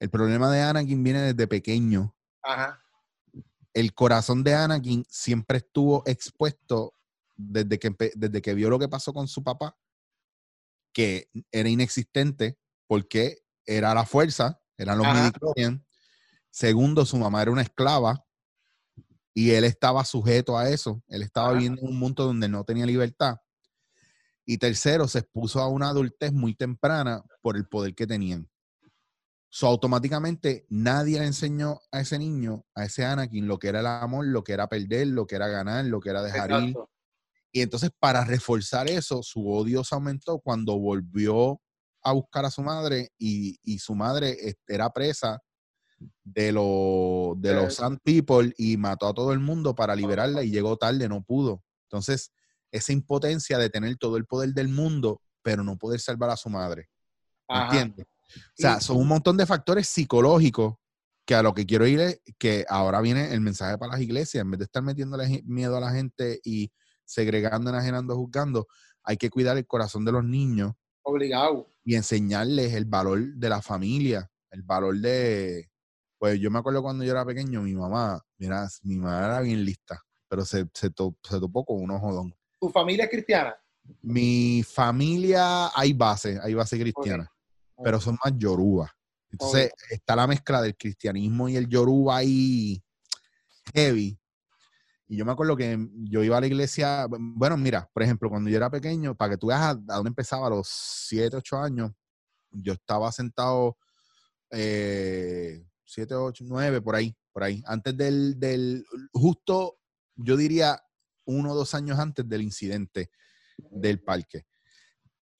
El problema de Anakin viene desde pequeño. El corazón de Anakin siempre estuvo expuesto desde que, desde que vio lo que pasó con su papá, que era inexistente porque era la fuerza, eran los midichlorians. Segundo, su mamá era una esclava y él estaba sujeto a eso. Él estaba viviendo en un mundo donde no tenía libertad. Y tercero, se expuso a una adultez muy temprana por el poder que tenían. So, automáticamente nadie le enseñó a ese niño, a ese Anakin, lo que era el amor, lo que era perder, lo que era ganar, lo que era dejar ir. Y entonces, para reforzar eso, su odio se aumentó cuando volvió a buscar a su madre y, su madre era presa de, lo, de los Sand People y mató a todo el mundo para liberarla y llegó tarde, no pudo. Entonces, esa impotencia de tener todo el poder del mundo, pero no poder salvar a su madre. ¿Entiendes? O sea, son un montón de factores psicológicos que a lo que quiero ir es que ahora viene el mensaje para las iglesias, en vez de estar metiéndole miedo a la gente y segregando, enajenando, juzgando, hay que cuidar el corazón de los niños. Obligado. Y enseñarles el valor de la familia, el valor de... Pues yo me acuerdo cuando yo era pequeño, mi mamá, mira, mi mamá era bien lista, pero se, se, se topó con unos jodón. ¿Tu familia es cristiana? Mi familia hay base, hay base cristiana, pero son más yoruba. Entonces está la mezcla del cristianismo y el yoruba ahí heavy. Y yo me acuerdo que yo iba a la iglesia, bueno, mira, por ejemplo, cuando yo era pequeño, para que tú veas a, dónde empezaba, a los 7, 8 años, yo estaba sentado eh, 7, 8, 9, por ahí, por ahí. Antes del, del, justo, yo diría, uno o dos años antes del incidente del parque.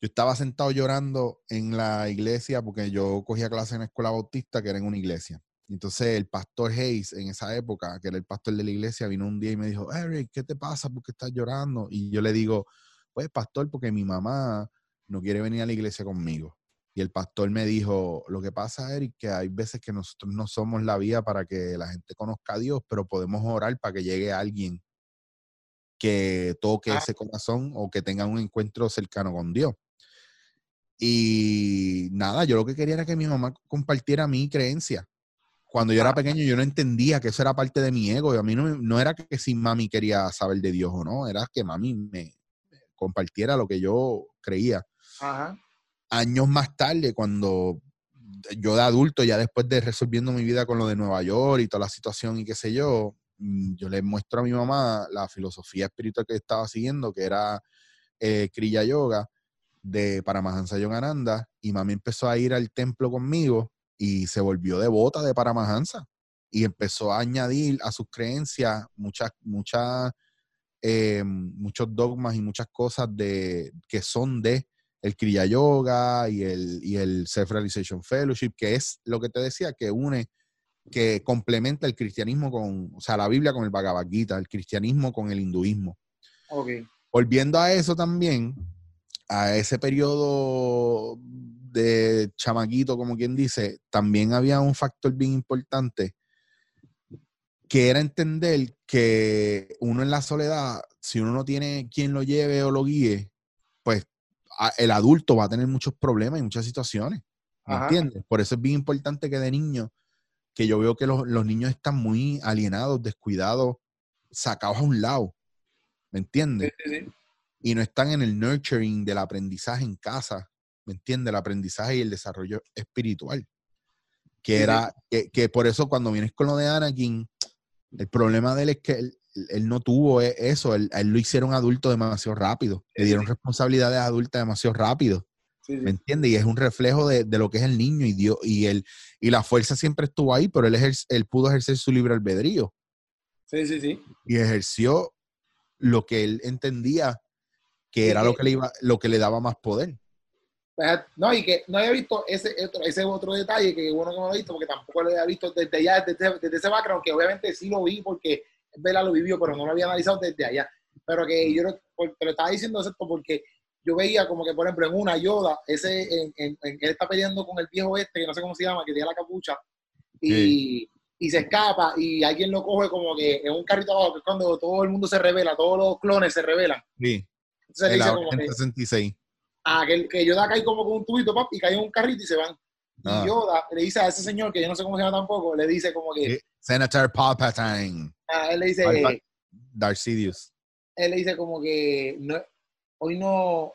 Yo estaba sentado llorando en la iglesia porque yo cogía clase en la escuela bautista que era en una iglesia. Entonces el pastor Hayes en esa época, que era el pastor de la iglesia, vino un día y me dijo, Eric, ¿qué te pasa? ¿Por qué estás llorando? Y yo le digo, pues pastor, porque mi mamá no quiere venir a la iglesia conmigo. Y el pastor me dijo, lo que pasa, Eric, que hay veces que nosotros no somos la vía para que la gente conozca a Dios, pero podemos orar para que llegue alguien que toque ese corazón o que tenga un encuentro cercano con Dios. Y nada, yo lo que quería era que mi mamá compartiera mi creencia. cuando yo era pequeño yo no entendía que eso era parte de mi ego. Y a mí no, no era que si mami quería saber de Dios o no, era que mami me compartiera lo que yo creía. Años más tarde, cuando yo de adulto, ya después de resolviendo mi vida con lo de Nueva York y toda la situación y qué sé yo, yo le muestro a mi mamá la filosofía espiritual que estaba siguiendo, que era eh, Kriya Yoga de Paramahansa Yogananda, y mami empezó a ir al templo conmigo y se volvió devota de Paramahansa y empezó a añadir a sus creencias muchas, muchas, eh, muchos dogmas y muchas cosas de, que son de el Kriya Yoga y el, y el Self-Realization Fellowship, que es lo que te decía, que une, que complementa el cristianismo con, o sea, la Biblia con el Bhagavad Gita, el cristianismo con el hinduismo. Okay. Volviendo a eso también, a ese periodo de chamaquito, como quien dice, también había un factor bien importante que era entender que uno en la soledad, si uno no tiene quien lo lleve o lo guíe, pues el adulto va a tener muchos problemas y muchas situaciones. ¿Me entiendes? Por eso es bien importante que de niño, que yo veo que los, niños están muy alienados, descuidados, sacados a un lado. ¿Me entiendes? Y no están en el nurturing del aprendizaje en casa. ¿Me entiendes? El aprendizaje y el desarrollo espiritual. Que era, que, que, por eso cuando vienes con lo de Anakin, el problema de él es que él, él no tuvo e, eso, él, él, lo hicieron adulto demasiado rápido, le dieron responsabilidades adultas demasiado rápido. ¿Me entiendes? Y es un reflejo de, lo que es el niño y Dios, y él, y la fuerza siempre estuvo ahí, pero él, él pudo ejercer su libre albedrío. Sí, sí, sí. Y ejerció lo que él entendía que era lo que le iba, lo que le daba más poder. No, y que no había visto ese, ese otro detalle que bueno que no lo he visto, porque tampoco lo había visto desde ya, desde, desde ese background, que obviamente sí lo vi porque Vela lo vivió, pero no lo había analizado desde allá. Pero que yo te lo estaba diciendo esto porque yo veía como que, por ejemplo, en una Yoda, ese, en, en, él está peleando con el viejo este, que no sé cómo se llama, que tiene la capucha, y, y se escapa, y alguien lo coge como que en un carrito abajo, que es cuando todo el mundo se revela, todos los clones se revelan. Sí. Entonces dice como que, 66. Ah, que, que Yoda cae como con un tubito, pap, y cae en un carrito y se van. Y ah. Yoda le dice a ese señor, que yo no sé cómo se llama tampoco, le dice como que... Senator Palpatine. Ah, él le dice. Darcidius. Él le dice como que no, hoy no,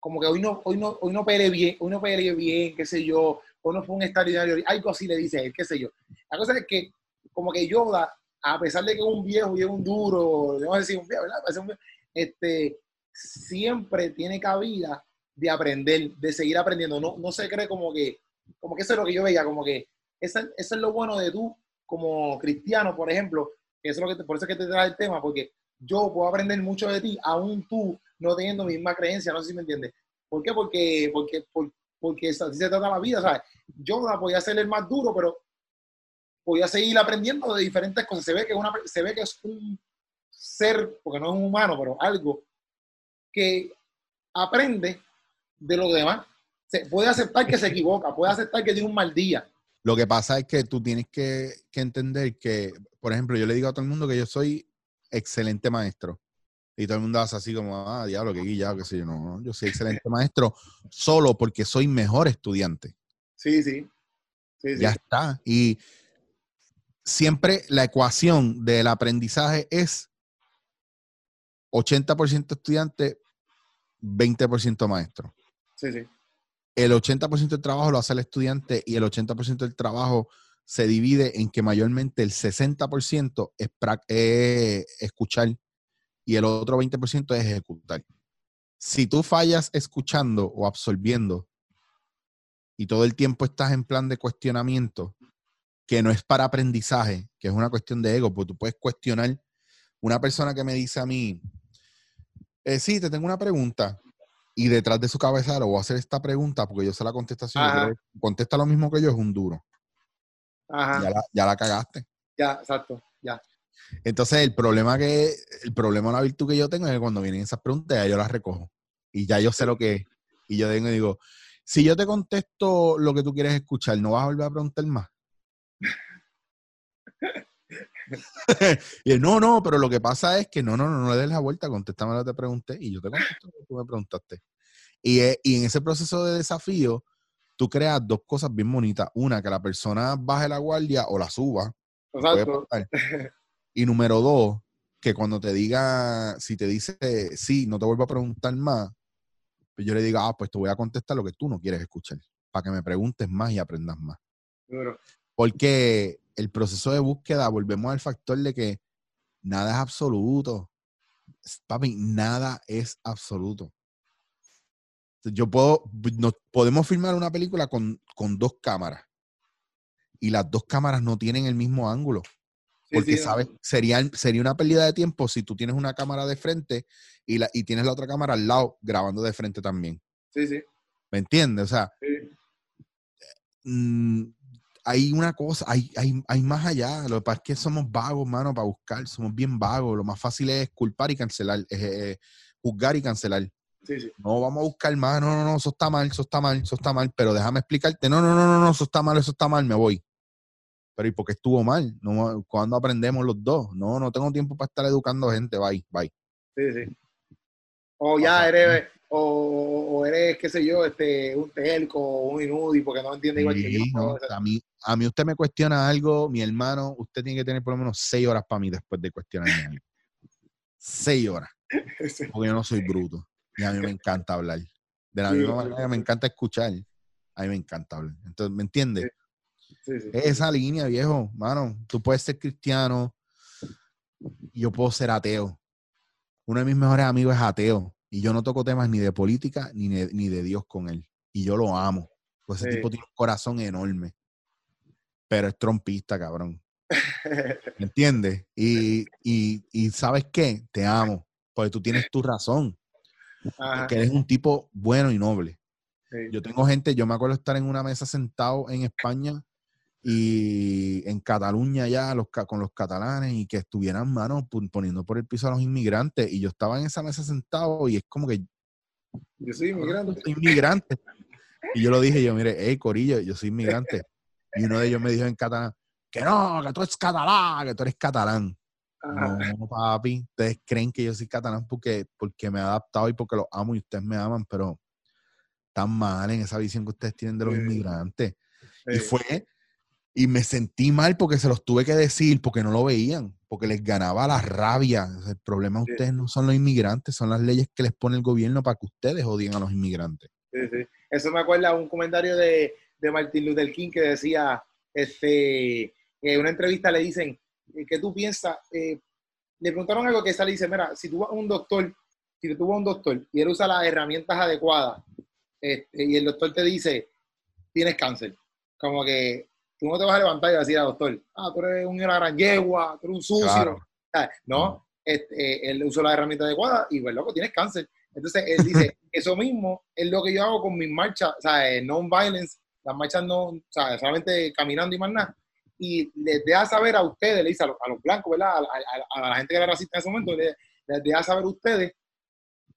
como que hoy no, hoy no, hoy no peleé bien, hoy no peleé bien, qué sé yo, hoy no fue un extraordinario, algo así le dice él, qué sé yo. La cosa es que, como que Yoda, a pesar de que es un viejo y es un duro, no sé decir un viejo, ¿verdad? Este, siempre tiene cabida de aprender, de seguir aprendiendo. No, no se cree como que, como que eso es lo que yo veía, como que eso, es lo bueno de tú como cristiano, por ejemplo, eso es lo que por eso es que te trae el tema, porque yo puedo aprender mucho de ti, aún tú no teniendo misma creencia, no sé si me entiendes. ¿Por qué? Porque, porque, porque así se trata la vida, ¿sabes? Yo la podía ser el más duro, pero podía seguir aprendiendo de diferentes cosas. Se ve que, una, se ve que es un ser, porque no es un humano, pero algo que aprende de los demás. Se, puede aceptar que se equivoca, puede aceptar que tiene un mal día, lo que pasa es que tú tienes que, entender que, por ejemplo, yo le digo a todo el mundo que yo soy excelente maestro. Y todo el mundo hace así como, ah, diablo, qué guillado, qué sé yo. No, yo soy excelente maestro solo porque soy mejor estudiante. Sí, sí. sí, ya está. Y siempre la ecuación del aprendizaje es 80% estudiante, 20% maestro. Sí, sí el 80% del trabajo lo hace el estudiante y el 80% del trabajo se divide en que mayormente el 60% es, escuchar y el otro 20% es ejecutar. Si tú fallas escuchando o absorbiendo y todo el tiempo estás en plan de cuestionamiento, que no es para aprendizaje, que es una cuestión de ego, porque tú puedes cuestionar una persona que me dice a mí, eh, sí, te tengo una pregunta y detrás de su cabeza lo voy a hacer esta pregunta porque yo sé la contestación. contesta lo mismo que yo, es un duro. Ajá. Ya, la, cagaste. Ya, exacto, ya. Entonces, el problema que, el problema, la virtud que yo tengo es que cuando vienen esas preguntas, ya yo las recojo. Y ya yo sé lo que es. Y yo y digo, si yo te contesto lo que tú quieres escuchar, ¿no vas a volver a preguntar más? [LAUGHS] y él, no, no, pero lo que pasa es que no, no, no, no le des la vuelta, contéstame lo que te pregunté y yo te contesto lo que tú me preguntaste. Y, eh, y en ese proceso de desafío, tú creas dos cosas bien bonitas. Una, que la persona baje la guardia o la suba. Exacto. [LAUGHS] Y número dos, que cuando te diga, si te dice sí, no te vuelvo a preguntar más, pues yo le diga, ah, pues te voy a contestar lo que tú no quieres escuchar, para que me preguntes más y aprendas más. Porque el proceso de búsqueda, volvemos al factor de que nada es absoluto. Papi, nada es absoluto. Yo puedo, nos podemos filmar una película con, dos cámaras y las dos cámaras no tienen el mismo ángulo. Porque, ¿sabes? Sería, sería una pérdida de tiempo si tú tienes una cámara de frente y, la, y tienes la otra cámara al lado grabando de frente también. Sí, sí. ¿Me entiendes? O sea, mm, hay una cosa, hay, hay, hay, más allá. Lo que pasa es que somos vagos, mano, para buscar. Somos bien vagos. Lo más fácil es culpar y cancelar, es, juzgar y cancelar. Sí, sí. No vamos a buscar más. No, no, no, eso está mal, eso está mal, eso está mal. Pero déjame explicarte. No, no, no, no, no, eso está mal, eso está mal, me voy. Pero ¿y por qué estuvo mal? No, ¿Cuándo aprendemos los dos? No, no tengo tiempo para estar educando gente. Bye, bye. Sí, sí. O ya eres, o, eres, qué sé yo, este, un telco o un inudi porque no entiende igual que yo. a, mí, a mí usted me cuestiona algo, mi hermano, usted tiene que tener por lo menos seis horas para mí después de cuestionarme algo. seis horas. [LAUGHS] Porque yo no soy bruto. Y a mí me encanta hablar. De la misma manera me encanta escuchar. A mí me encanta hablar. Entonces, ¿me entiendes? Esa línea, viejo, mano, tú puedes ser cristiano y yo puedo ser ateo. Uno de mis mejores amigos es ateo y yo no toco temas ni de política ni de, ni de Dios con él. Y yo lo amo. Pues ese tipo tiene un corazón enorme. Pero es trompista, cabrón. [LAUGHS] ¿Me entiendes? Y, ¿sabes qué? Te amo. Porque tú tienes tu razón. Porque eres un tipo bueno y noble. Yo tengo gente, yo me acuerdo estar en una mesa sentado en España y en Cataluña ya los, con los catalanes y que estuvieran manos poniendo por el piso a los inmigrantes y yo estaba en esa mesa sentado y es como que yo soy inmigrante. inmigrante. Y yo lo dije yo mire hey corillo yo soy inmigrante y uno de ellos me dijo en catalán que no que tú eres catalán que tú eres catalán no papi ustedes creen que yo soy catalán porque porque me he adaptado y porque los amo y ustedes me aman pero están mal en esa visión que ustedes tienen de los inmigrantes. Y fue y me sentí mal porque se los tuve que decir, porque no lo veían, porque les ganaba la rabia. El problema de ustedes no son los inmigrantes, son las leyes que les pone el gobierno para que ustedes odien a los inmigrantes. Sí, sí. Eso me acuerda a un comentario de, de Martin Luther King que decía, este, en una entrevista le dicen, eh, ¿qué tú piensas? Eh, le preguntaron algo que esa le dice, mira, si tú vas a un doctor, si tú vas a un doctor y él usa las herramientas adecuadas, este, y el doctor te dice, tienes cáncer, como que tú no te vas a levantar y decir al doctor, ah, tú eres un gran yegua, tú eres un sucio. No, este, él usó la herramienta adecuada y pues loco, tienes cáncer. Entonces él dice, [LAUGHS] eso mismo es lo que yo hago con mis marchas, o sea, non-violence, las marchas no, o sea, solamente caminando y más nada. Y les deja saber a ustedes, le dice a los, blancos, ¿verdad? A, la gente que era racista en ese momento, les, les deja saber a ustedes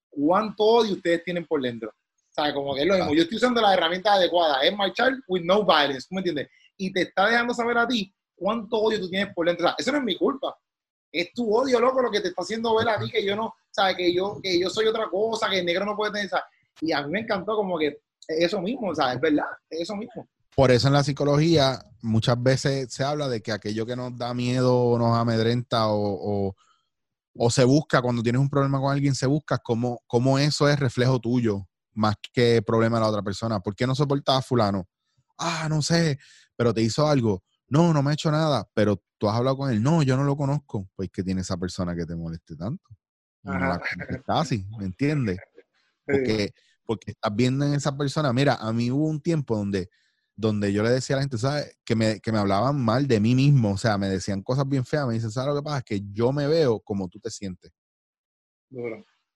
cuánto odio ustedes tienen por dentro. O sea, como que es lo mismo. Yo estoy usando la herramienta adecuada, es marchar with no violence, ¿tú me entiendes? Y te está dejando saber a ti cuánto odio tú tienes por dentro. eso no es mi culpa. Es tu odio, loco, lo que te está haciendo ver a ti que yo no, sabes que yo, que yo soy otra cosa, que el negro no puede tener, Y a mí me encantó como que eso mismo, ¿sabes? Es verdad, eso mismo. Por eso en la psicología muchas veces se habla de que aquello que nos da miedo, nos amedrenta o, o, se busca, cuando tienes un problema con alguien, se busca como, como eso es reflejo tuyo más que problema de la otra persona. ¿Por qué no soportaba a fulano? Ah, no sé, pero te hizo algo. No, no me ha hecho nada, pero tú has hablado con él. No, yo no lo conozco. Pues que tiene esa persona que te moleste tanto. casi, ¿me entiendes? [LAUGHS] Porque, porque estás viendo en esa persona. Mira, a mí hubo un tiempo donde, donde yo le decía a la gente, ¿sabes? Que me, que me hablaban mal de mí mismo. O sea, me decían cosas bien feas. Me dicen, ¿sabes lo que pasa? Es que yo me veo como tú te sientes.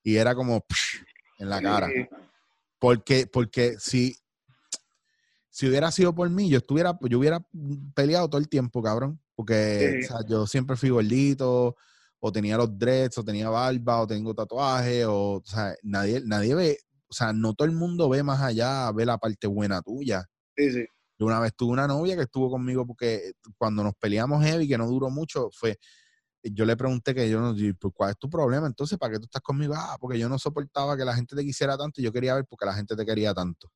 Y era como en la cara. Porque, porque si, si hubiera sido por mí, yo estuviera, yo hubiera peleado todo el tiempo, cabrón. Porque yo siempre fui gordito, o tenía los dreads, o tenía barba, o tengo tatuaje, o, o sea, nadie, nadie ve, o sea, no todo el mundo ve más allá, ve la parte buena tuya. Sí, sí. Yo una vez tuve una novia que estuvo conmigo porque cuando nos peleamos heavy, que no duró mucho, fue, yo le pregunté que yo no, pues, ¿cuál es tu problema? Entonces, ¿para qué tú estás conmigo? Ah, porque yo no soportaba que la gente te quisiera tanto y yo quería ver porque la gente te quería tanto.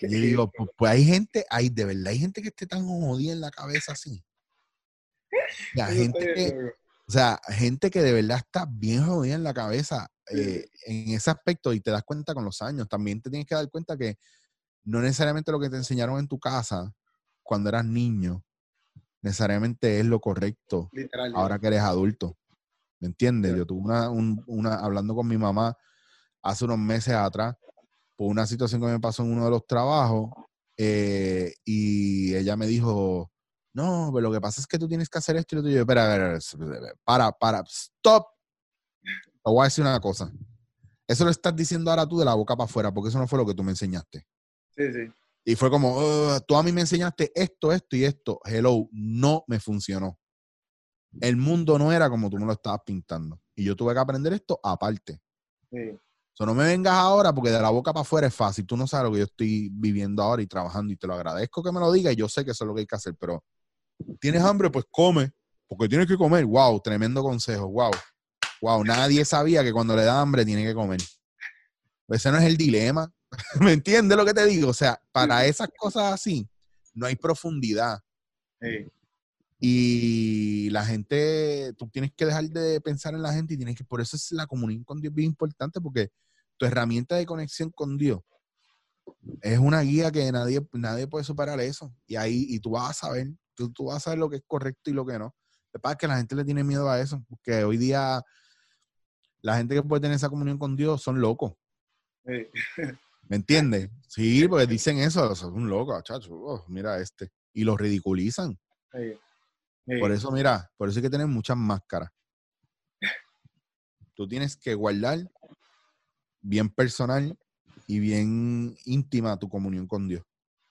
Y digo, pues, pues, hay gente, hay de verdad, hay gente que esté tan jodida en la cabeza así. La [LAUGHS] gente que, o sea, gente que de verdad está bien jodida en la cabeza eh, en ese aspecto y te das cuenta con los años. También te tienes que dar cuenta que no necesariamente lo que te enseñaron en tu casa cuando eras niño necesariamente es lo correcto ahora que eres adulto. ¿Me entiendes? Yo tuve una, una, hablando con mi mamá hace unos meses atrás, por una situación que me pasó en uno de los trabajos, eh, y ella me dijo, no, pero lo que pasa es que tú tienes que hacer esto y lo tuyo. Espera, para, para, stop. Te voy a decir una cosa. Eso lo estás diciendo ahora tú de la boca para afuera, porque eso no fue lo que tú me enseñaste. Sí, sí. Y fue como, tú a mí me enseñaste esto, esto y esto. Hello, no me funcionó. El mundo no era como tú me lo estabas pintando. Y yo tuve que aprender esto aparte. Sí. So, no me vengas ahora porque de la boca para afuera es fácil. Tú no sabes lo que yo estoy viviendo ahora y trabajando y te lo agradezco que me lo digas y yo sé que eso es lo que hay que hacer, pero ¿tienes hambre? Pues come, porque tienes que comer. Wow, tremendo consejo. Wow. Wow, nadie sabía que cuando le da hambre tiene que comer. Ese no es el dilema. [LAUGHS] ¿Me entiendes lo que te digo? O sea, para esas cosas así, no hay profundidad. Y la gente, tú tienes que dejar de pensar en la gente y tienes que, por eso es la comunión con Dios bien importante, porque tu herramienta de conexión con Dios es una guía que nadie, nadie puede superar eso. Y ahí, y tú vas a saber, tú, tú vas a saber lo que es correcto y lo que no. Lo que pasa es que la gente le tiene miedo a eso, porque hoy día la gente que puede tener esa comunión con Dios son locos. ¿Me entiendes? Sí, porque dicen eso, son un loco, chacho, oh, mira este. Y lo ridiculizan. Por eso, mira, por eso hay que tener muchas máscaras. Tú tienes que guardar bien personal y bien íntima tu comunión con Dios.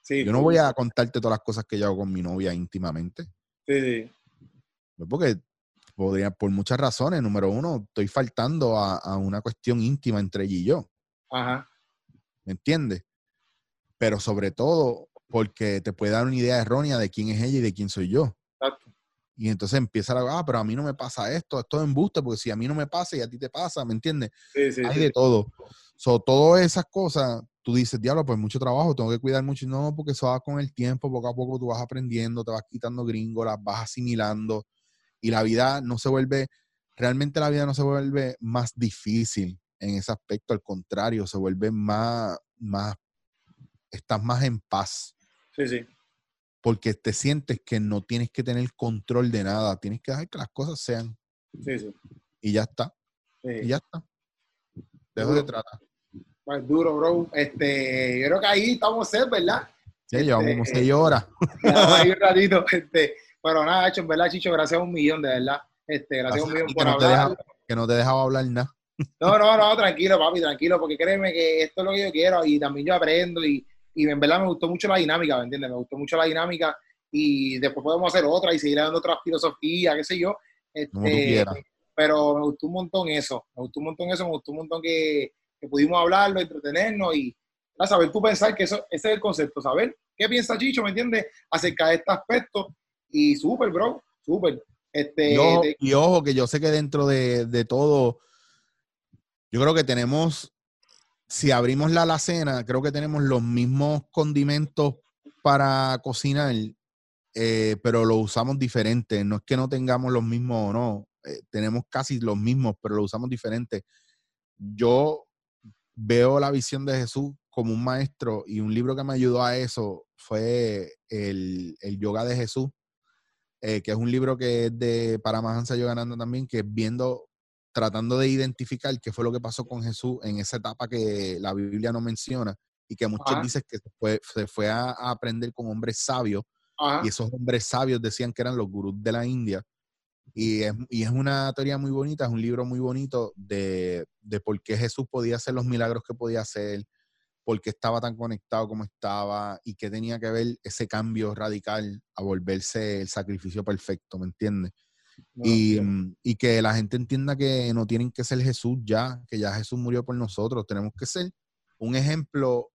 yo no voy a contarte todas las cosas que yo hago con mi novia íntimamente. Sí, sí. Pues porque podría, por muchas razones. Número uno, estoy faltando a, a, una cuestión íntima entre ella y yo. Ajá. ¿Me entiendes? Pero sobre todo porque te puede dar una idea errónea de quién es ella y de quién soy yo. Y entonces empieza a, ah, pero a mí no me pasa esto, esto es embuste, porque si a mí no me pasa y a ti te pasa, ¿me entiendes? Sí, sí, Hay de todo. So, todas esas cosas, tú dices, diablo, pues mucho trabajo, tengo que cuidar mucho. No, porque eso va con el tiempo, poco a poco tú vas aprendiendo, te vas quitando gringos, las vas asimilando y la vida no se vuelve, realmente la vida no se vuelve más difícil en ese aspecto, al contrario, se vuelve más, más, estás más en paz. Sí, sí porque te sientes que no tienes que tener control de nada, tienes que dejar que las cosas sean. Sí, sí. Y ya está. Y ya está. Dejo de tratar. Pues duro, bro. Este, yo creo que ahí estamos ser, ¿verdad? Sí, llevamos como seis horas. [LAUGHS] ahí un ratito. Este, pero nada, hecho, en verdad, Chicho, gracias a un millón, de verdad. Este, gracias a un millón por hablar. que no te dejaba hablar nada. No, no, no, tranquilo, papi, tranquilo, porque créeme que esto es lo que yo quiero y también yo aprendo y, y en verdad me gustó mucho la dinámica, ¿me entiendes? Me gustó mucho la dinámica y después podemos hacer otra y seguir dando otras filosofías, qué sé yo. Este, pero me gustó un montón eso, me gustó un montón eso, me gustó un montón que, pudimos hablarlo, entretenernos y a saber tú pensar que eso, ese es el concepto, saber qué piensa Chicho, ¿me entiendes? Acerca de este aspecto y súper, bro, súper. Este, y, ojo, que yo sé que dentro de, de todo, yo creo que tenemos si abrimos la alacena, creo que tenemos los mismos condimentos para cocinar, eh, pero lo usamos diferente. No es que no tengamos los mismos o no, eh, tenemos casi los mismos, pero lo usamos diferente. Yo veo la visión de Jesús como un maestro y un libro que me ayudó a eso fue el, Yoga de Jesús, eh, que es un libro que es de Paramahansa Yogananda también, que viendo tratando de identificar qué fue lo que pasó con Jesús en esa etapa que la Biblia no menciona y que muchos dicen que se fue, a, aprender con hombres sabios y esos hombres sabios decían que eran los gurús de la India. Y es, y es, una teoría muy bonita, es un libro muy bonito de, de por qué Jesús podía hacer los milagros que podía hacer, por qué estaba tan conectado como estaba y qué tenía que ver ese cambio radical a volverse el sacrificio perfecto, ¿me entiendes? Mm, y, que la gente entienda que no tienen que ser Jesús ya, que ya Jesús murió por nosotros. Tenemos que ser un ejemplo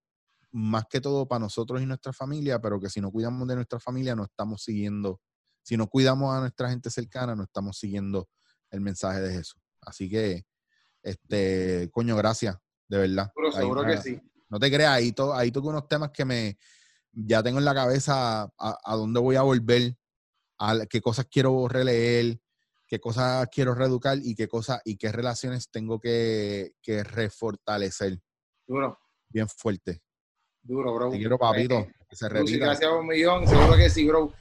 más que todo para nosotros y nuestra familia, pero que si no cuidamos de nuestra familia no estamos siguiendo, si no cuidamos a nuestra gente cercana, no estamos siguiendo el mensaje de Jesús. Así que, este, coño, gracias, de verdad. seguro que sí. No te creas, ahí, to, ahí toco unos temas que me ya tengo en la cabeza a, a dónde voy a volver, a qué cosas quiero releer, qué cosas quiero reeducar y qué cosas y qué relaciones tengo que, que refortalecer. Duro. Bien fuerte. Duro, bro. Te quiero, papito. que se repita. gracias a un millón. Seguro que sí, bro.